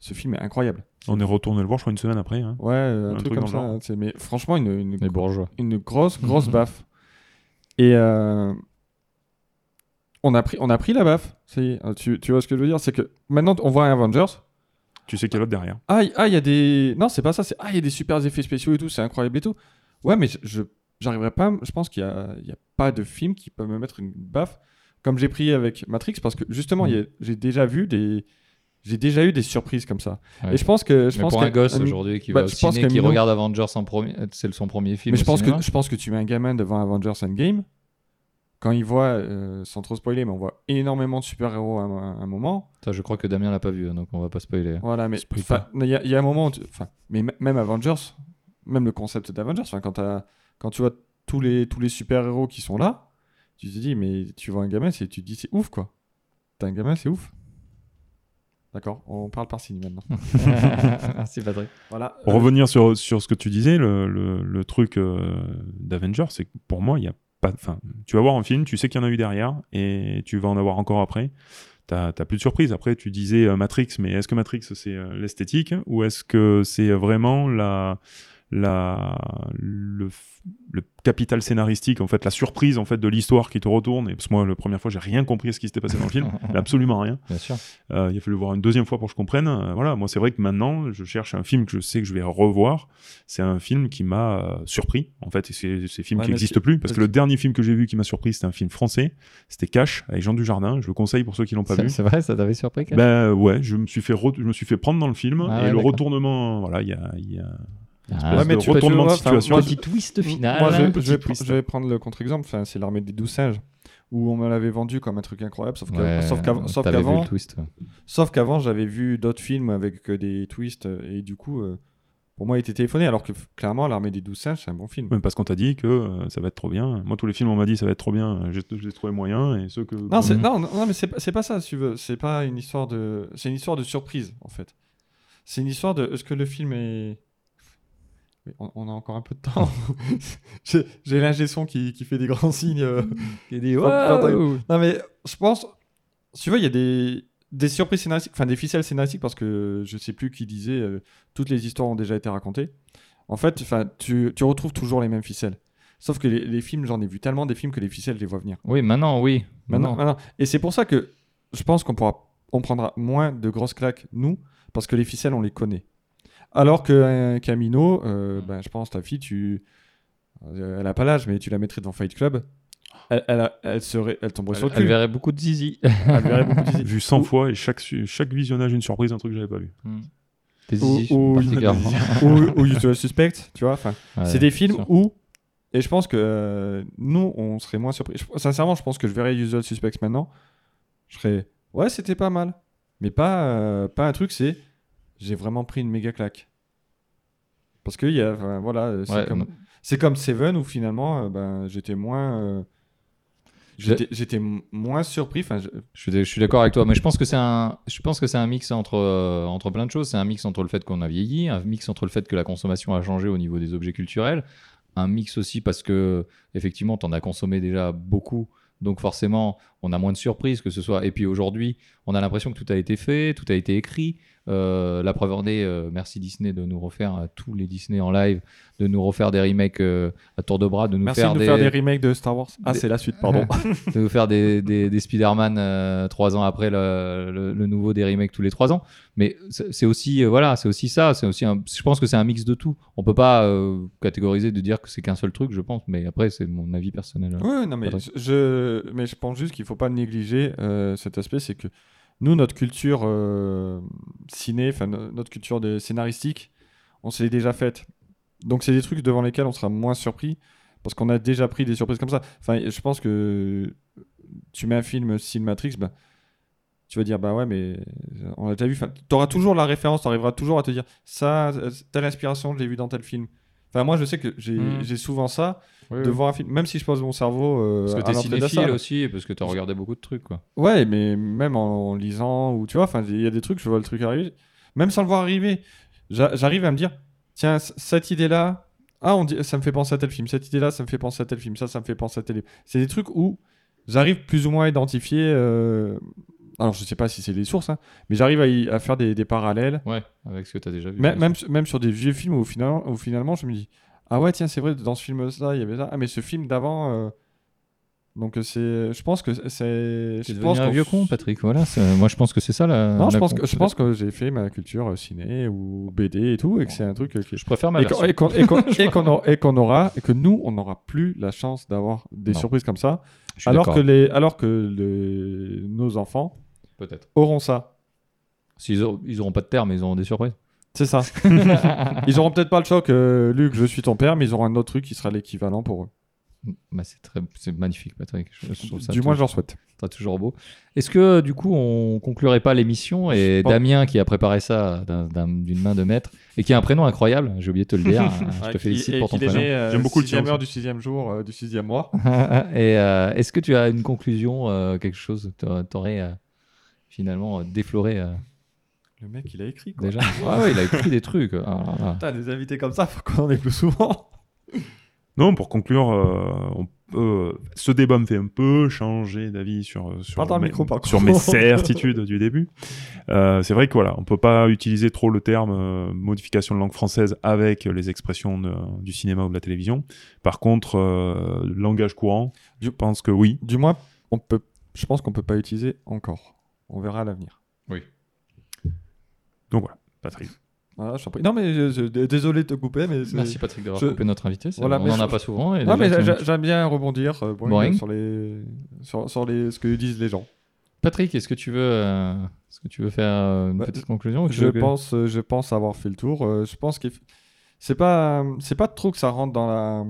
ce film est incroyable. On est retourné le voir, je crois, une semaine après. hein. Ouais, euh, un, Un truc, truc comme dans ça. hein, mais franchement, une, une, Les bourgeois. une grosse, grosse baffe. Et euh, on, a pris, on a pris la baffe. Euh, tu, tu vois ce que je veux dire? C'est que maintenant, on voit un Avengers. Tu sais qu'il y a l'autre derrière. Ah, il ah, il y a des. Non, c'est pas ça. C'est ah, il y a des super effets spéciaux et tout. C'est incroyable et tout. Ouais, mais je, j'arriverai pas. Je pense qu'il y a, a pas de film qui peut me mettre une baffe comme j'ai pris avec Matrix parce que justement, a- j'ai déjà vu des. J'ai déjà eu des surprises comme ça. Ouais. Et je pense que. Je Mais pense pour un gosse aujourd'hui qui bah, va au ciné, qui regarde Avengers en premier, c'est son premier film. Mais je pense, cinéma. que, je pense que tu mets un gamin devant Avengers Endgame, quand il voit, euh, sans trop spoiler, mais on voit énormément de super-héros à, un- à un moment. Ça, je crois que Damien l'a pas vu, hein, donc on va pas spoiler. Voilà, mais il y, a- il y a un moment, où tu- enfin, mais même Avengers, même le concept d'Avengers, enfin, quand, quand tu vois tous les, tous les super-héros qui sont là, tu te dis, mais tu vois un gamin, c'est- tu te dis, c'est ouf, quoi. T'as un gamin, c'est ouf. D'accord, on parle par signe maintenant. Merci Patrick. Voilà. Pour Euh, revenir sur, sur ce que tu disais, le, le, le truc euh, d'Avengers, c'est que pour moi, il y a pas. Enfin, tu vas voir un film, tu sais qu'il y en a eu derrière, et tu vas en avoir encore après. T'as t'as plus de surprise. Après, tu disais euh, Matrix, mais est-ce que Matrix c'est euh, l'esthétique ou est-ce que c'est vraiment la la le, capital scénaristique en fait la surprise en fait de l'histoire qui te retourne et parce que moi la première fois j'ai rien compris à ce qui s'était passé dans le film absolument rien Bien sûr. euh, il a fallu voir une deuxième fois pour que je comprenne. Euh, voilà, moi c'est vrai que maintenant, je cherche un film que je sais que je vais revoir. C'est un film qui m'a euh, surpris, en fait. Et c'est ces films Ouais, qui n'existent plus. Parce que le dernier film que j'ai vu qui m'a surpris, c'était un film français. C'était Cash avec Jean Dujardin. Je le conseille pour ceux qui l'ont pas vu. c'est vrai, ça t'avait surpris même Ben ouais, je me suis fait je me suis fait prendre dans le film Ah et ouais, le retournement, voilà, il y a, il y a Ah, Ouais, mais de tu retournement de tu vois, enfin, situation. Petit twist final. Moi, je, hein, je vais, twist. je vais prendre le contre-exemple. Enfin, c'est l'armée des douze singes, où on me l'avait vendu comme un truc incroyable, sauf Ouais, qu'avant, sauf qu'avant, sauf qu'avant, j'avais vu d'autres films avec euh, des twists, et du coup, euh, pour moi, il était téléphoné, alors que clairement, l'armée des douze singes, c'est un bon film. Même parce qu'on t'a dit que euh, ça va être trop bien. Moi, tous les films, on m'a dit ça va être trop bien. J'ai je les ai trouvés moyens. Et ceux que. Non, c'est, Mhm. non, non, mais c'est, pas- c'est pas ça, si tu veux. C'est pas une histoire de, c'est une histoire de surprise, en fait. C'est une histoire de, est-ce que le film est Oui, on, on a encore un peu de temps. j'ai, l'ingé son qui, qui fait des grands signes. euh. Il dit Non, mais je pense. Tu veux, il y a des, des surprises scénaristiques, enfin des ficelles scénaristiques, parce que je sais plus qui disait euh, toutes les histoires ont déjà été racontées. En fait, tu, tu retrouves toujours les mêmes ficelles. Sauf que les, les films, j'en ai vu tellement des films que les ficelles, je les vois venir. Oui, maintenant, oui. Maintenant, maintenant. Et c'est pour ça que je pense qu'on pourra, on prendra moins de grosses claques, nous, parce que les ficelles, on les connaît. Alors qu'un Camino, euh, ben, je pense, ta fille, tu. euh, Elle a pas l'âge, mais tu la mettrais devant Fight Club. elle, elle, a- elle serait, elle tomberait sur Elle, le cul. verrait beaucoup de zizi. Elle verrait beaucoup de zizi. Vu 100 Ou- fois et chaque, chaque visionnage une surprise, un truc que j'avais pas vu. Des Ou- zizi, ou- particulièrement. ou, ou Usual Suspect, tu vois. Enfin, Ouais, c'est des films sûr. où, et je pense que euh, nous, on serait moins surpris. Je- sincèrement, je pense que je verrais Usual Suspects maintenant. Je serais, ouais, c'était pas mal, mais pas, euh, pas un truc. C'est, j'ai vraiment pris une méga claque. Parce que il y a, enfin, voilà, c'est Ouais, comme, c'est comme Seven où finalement, euh, ben, j'étais moins, euh, j'étais, moins surpris. Enfin, je- Je suis, d'accord avec toi, mais je pense que c'est un, je pense que c'est un mix entre, euh, entre plein de choses. C'est un mix entre le fait qu'on a vieilli, un mix entre le fait que la consommation a changé au niveau des objets culturels, un mix aussi parce que effectivement, tu en as consommé déjà beaucoup, donc forcément, on a moins de surprises que ce soit. Et puis aujourd'hui, on a l'impression que tout a été fait, tout a été écrit. Euh, la preuve en est, euh, merci Disney de nous refaire euh, tous les Disney en live, de nous refaire des remakes euh, à tour de bras, de nous Merci faire de nous des, faire des remakes de Star Wars. Ah, des- c'est la suite, pardon. de nous faire des, des, des Spider-Man trois ans après le, le- le nouveau des remakes tous les trois ans. Mais c'est aussi, voilà, c'est aussi ça. C'est aussi un- je pense que c'est un mix de tout. On peut pas catégoriser de dire que c'est qu'un seul truc, je pense. Mais après, c'est mon avis personnel. Ouais, non, mais je- mais je pense juste qu'il faut pas négliger euh, cet aspect, c'est que nous, notre culture euh, ciné, enfin no- notre culture de scénaristique, on se l'est déjà faite. Donc c'est des trucs devant lesquels on sera moins surpris parce qu'on a déjà pris des surprises comme ça. Enfin, je pense que tu mets un film style Matrix, bah, tu vas dire bah ouais, mais on l'a déjà vu. Enfin, tu auras toujours la référence, tu arriveras toujours à te dire ça, euh, telle inspiration, je l'ai vu dans tel film. Enfin, moi, je sais que j'ai Mm. j'ai souvent ça Oui, de voir un film, même si je pose mon cerveau euh, Parce que t'es cinéphile aussi, parce que t'as regardé beaucoup de trucs, quoi. Ouais, mais même en lisant ou tu vois, enfin, il y a des trucs, je vois le truc arriver, même sans le voir arriver, j'a- j'arrive à me dire, tiens, cette idée-là, ah, on dit, ça me fait penser à tel film, cette idée-là, ça me fait penser à tel film, ça, ça me fait penser à tel. C'est des trucs où j'arrive plus ou moins à identifier. euh, Alors, je sais pas si c'est les sources, hein, mais j'arrive à, y- à faire des, des parallèles, Ouais, avec ce que t'as déjà vu. même, bien même, même sur des vieux films où, finalement, où finalement je me dis, ah ouais, tiens, c'est vrai, dans ce film-là, il y avait ça, ah, mais ce film d'avant. euh, Donc, euh, c'est. Je pense que c'est. T'es je devenu pense un qu'on- vieux con, Patrick. Voilà, c'est- moi je pense que c'est ça la. Non, je la pense, con- que, je pense que j'ai fait ma culture euh, ciné ou BD et tout, et que c'est un truc euh, qui. Je préfère ma Et qu'on et qu'on- et qu'on- et qu'on aura, et qu'on aura- et que nous, on n'aura plus la chance d'avoir des Non. surprises comme ça, Je suis alors d'accord. que, les, alors que le- nos enfants Peut-être. auront ça. S'ils auront, ils auront pas de terme, mais ils auront des surprises. C'est ça. ils auront peut-être pas le choc, euh, Luc, je suis ton père, mais ils auront un autre truc qui sera l'équivalent pour eux. Bah, c'est très, c'est magnifique, Patrick. Je, je trouve ça du moins, je leur souhaite. sera toujours beau. Est-ce que du coup on conclurait pas l'émission et Bon. Damien qui a préparé ça d'un- d'un- d'une main de maître et qui a un prénom incroyable, j'ai oublié de te le dire, je te félicite pour ton prénom. J'aime beaucoup le sixième heure du sixième jour, euh, du sixième mois. et euh, est-ce que tu as une conclusion, euh, quelque chose que tu aurais finalement euh, défloré euh, Le mec, il a écrit quoi. déjà Ah ouais, il a écrit des trucs. Ah là. Putain, des invités comme ça, faut qu'on en ait plus souvent. Non, pour conclure, euh, on peut- ce débat me fait un peu changer d'avis sur, sur, mes, micro, par sur contre. mes certitudes du début. Euh, c'est vrai que voilà, on peut pas utiliser trop le terme euh, modification de langue française avec les expressions de- du cinéma ou de la télévision. Par contre, euh, le langage courant, je pense que oui. Du moins, on peut, je pense qu'on peut pas utiliser encore. On verra à l'avenir. Donc voilà, Patrick. Voilà, je t'en prie. Non, mais je- je- désolé de te couper, mais Merci Patrick d'avoir je- coupé notre invité. Voilà, on mais en je- a pas souvent. Et Non, mais j'aime bien rebondir euh, sur les sur, sur les ce que disent les gens. Patrick, est-ce que tu veux, euh, est-ce que tu veux faire euh, une Bah, petite conclusion Je que- pense, euh, je pense avoir fait le tour. Euh, je pense que c'est pas, c'est pas trop que ça rentre dans la,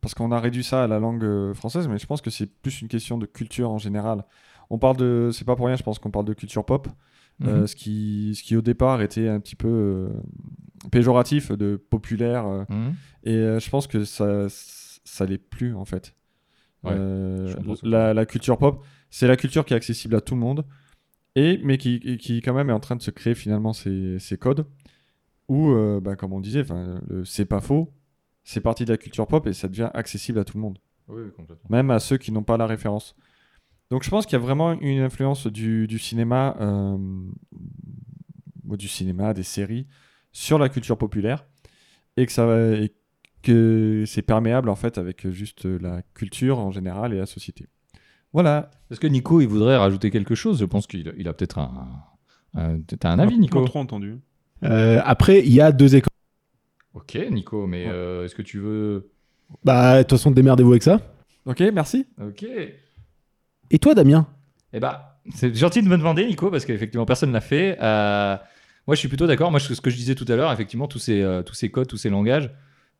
parce qu'on a réduit ça à la langue française, mais je pense que c'est plus une question de culture en général. On parle de, c'est pas pour rien, je pense qu'on parle de culture pop, euh, Mhm. ce qui, ce qui au départ était un petit peu euh, péjoratif de populaire, euh, Mhm. et je pense que ça, ça l'est plus en fait. Ouais, la, la culture pop, c'est la culture qui est accessible à tout le monde, et mais qui, qui- qui quand même est en train de se créer finalement ses, ses codes. Où, euh, bah, comme on disait, c'est pas faux, c'est parti de la culture pop et ça devient accessible à tout le monde, Oui, oui, complètement. même à ceux qui n'ont pas la référence. Donc je pense qu'il y a vraiment une influence du, du cinéma, euh, ou du cinéma, des séries, sur la culture populaire, et que ça et que c'est perméable en fait avec juste la culture en général et la société. Voilà. Est-ce que Nico, il voudrait rajouter quelque chose? Je pense qu'il a, il a peut-être un. un- T'as un avis, Nico pas trop entendu. Euh, après, il y a deux écoles. Ok, Nico, mais euh, est-ce que tu veux? Bah, de toute façon, démerdez-vous avec ça. Ok, merci. Ok. Et toi, Damien Eh bah, c'est gentil de me demander, Nico, parce qu'effectivement, personne ne l'a fait. Euh, moi, je suis plutôt d'accord. Moi, ce que je disais tout à l'heure, effectivement, tous ces, euh, tous ces codes, tous ces langages,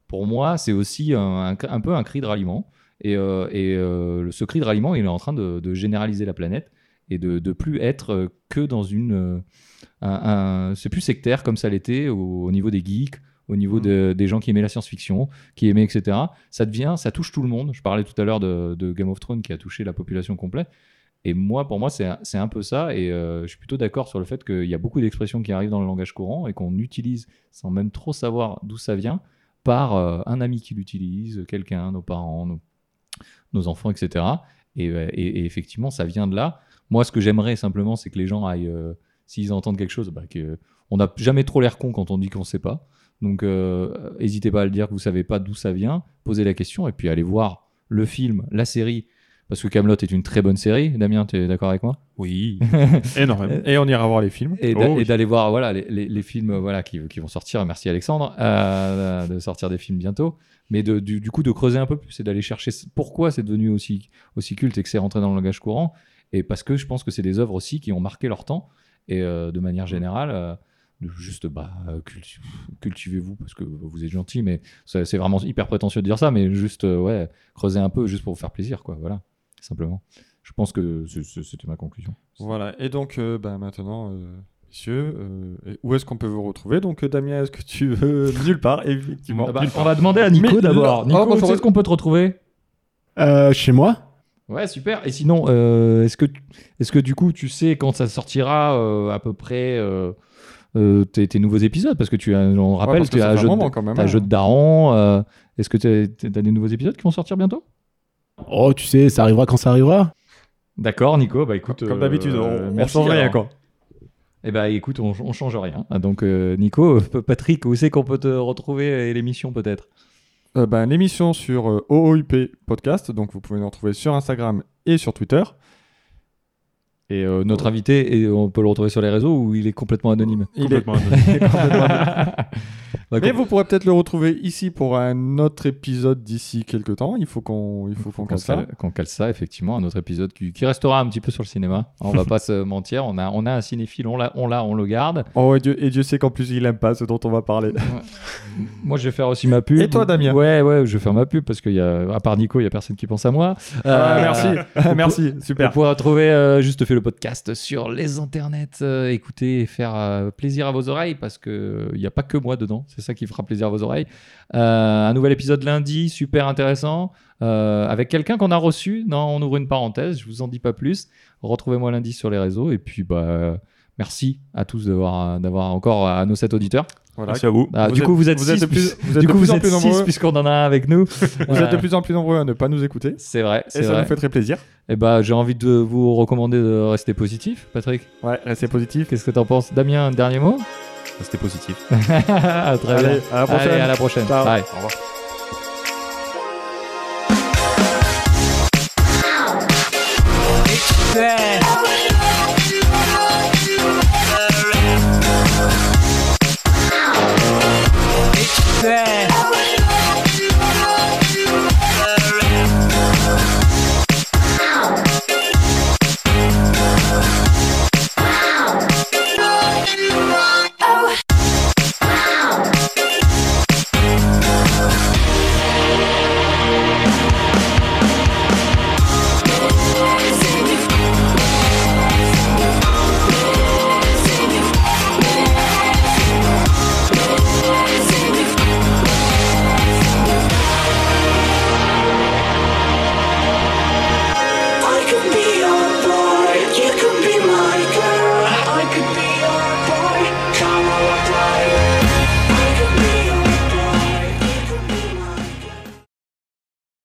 pour moi, c'est aussi un, peu un cri de ralliement. Et, euh, ce cri de ralliement, il est en train de, généraliser la planète et de, de plus être que dans une. un- c'est plus sectaire comme ça l'était au niveau des geeks, au niveau de- des gens qui aimaient la science-fiction, qui aimaient, etc. Ça devient, ça touche tout le monde. Je parlais tout à l'heure de, de Game of Thrones qui a touché la population complète. Et moi, pour moi, c'est un, peu ça. Et euh, je suis plutôt d'accord sur le fait qu'il y a beaucoup d'expressions qui arrivent dans le langage courant et qu'on utilise sans même trop savoir d'où ça vient par euh, un ami qui l'utilise, quelqu'un, nos parents, nos, nos enfants, etc. Et, euh, et- et effectivement, ça vient de là. Moi, ce que j'aimerais simplement, c'est que les gens aillent, euh, s'ils entendent quelque chose, bah, que, on n'a jamais trop l'air con quand on dit qu'on ne sait pas. Donc, euh, n'hésitez pas à le dire que vous savez pas d'où ça vient. Posez la question et puis allez voir le film, la série. Parce que Camelot est une très bonne série. Damien, tu es d'accord avec moi? Oui, énormément. Et on ira voir les films. et, Oh d'a- oui. et d'aller voir voilà, les, les- les films euh, voilà, qui, qui vont sortir. Merci Alexandre euh, de sortir des films bientôt. Mais de- du, du coup, de creuser un peu plus et d'aller chercher pourquoi c'est devenu aussi, aussi culte et que c'est rentré dans le langage courant. Et parce que je pense que c'est des œuvres aussi qui ont marqué leur temps. Et euh, de manière générale, euh, juste bah, culti- cultivez-vous parce que vous êtes gentil. Mais c'est c'est vraiment hyper prétentieux de dire ça. Mais juste euh, ouais, creuser un peu juste pour vous faire plaisir. Quoi, voilà, simplement. Je pense que c'était ma conclusion. Voilà. Et donc, euh, bah, maintenant, euh, messieurs, euh, où est-ce qu'on peut vous retrouver? Donc, euh, Damien, est-ce que tu veux Nulle part, effectivement. Ah bah, on va demander à Nico d'abord. Oh, Nico, bah, où est-ce qu'on peut te retrouver? Euh, Chez moi Ouais, super. Et sinon, euh, est-ce que, est-ce que du coup, tu sais quand ça sortira euh, à peu près euh, euh, tes, tes nouveaux épisodes Parce que tu as, on Ouais, rappelle, que tu as un jeu, moment de, quand même. t'as un hein. jeu de daron. euh, est-ce que tu as, des nouveaux épisodes qui vont sortir bientôt? Oh, tu sais, ça arrivera quand ça arrivera. D'accord, Nico. Bah écoute, Comme euh, d'habitude, on, on merci, change rien, quoi. Eh bah écoute, on, on change rien. Donc euh, Nico, euh, Patrick, où c'est qu'on peut te retrouver et l'émission peut-être? Euh, ben, l'émission sur euh, OOUP Podcast, donc vous pouvez nous retrouver sur Instagram et sur Twitter. Et euh, notre invité, et on peut le retrouver sur les réseaux ou il est complètement anonyme. Il est- Complètement anonyme. Mais vous pourrez peut-être le retrouver ici pour un autre épisode d'ici quelques temps. Il faut qu'on il faut qu'on qu'on cale ça. cale, qu'on cale ça, effectivement, un autre épisode qui, qui restera un petit peu sur le cinéma. On va pas se mentir, on a, on a un cinéphile, on l'a, on le garde. Oh, et Dieu, et Dieu sait qu'en plus il aime pas ce dont on va parler. Moi, je vais faire aussi ma pub. Et toi, Damien? Ouais, ouais, je vais faire ma pub parce qu'il y a, à part Nico, il y a personne qui pense à moi. Ah, Euh, merci, merci, Vous super. pouvez retrouver euh, Juste fait le podcast sur les internets. Euh, écoutez et faire euh, plaisir à vos oreilles parce qu'il n'y a pas que moi dedans. C'est ça qui fera plaisir à vos oreilles. Euh, un nouvel épisode lundi, super intéressant. euh, avec quelqu'un qu'on a reçu. Non, on ouvre une parenthèse, je vous en dis pas plus. Retrouvez-moi lundi sur les réseaux. Et puis, bah, euh, merci à tous d'avoir, d'avoir encore à nos 7 auditeurs. Voilà. Merci à vous. Ah, Vous du êtes- coup, vous êtes vous êtes 6 de plus- vous êtes du coup, plus vous en êtes plus six, nombreux. puisqu'on en a un avec nous. Vous êtes de Euh, plus en plus nombreux à ne pas nous écouter. C'est vrai, Et c'est ça vrai. nous fait très plaisir. Et bah, j'ai envie de vous recommander de rester positif, Patrick. Ouais, restez positif. Qu'est-ce que t'en penses? Damien, un dernier mot? C'était positif. Ah, Très Allez, bien. à la prochaine. Allez, à la prochaine. Ciao. Bye. Au revoir.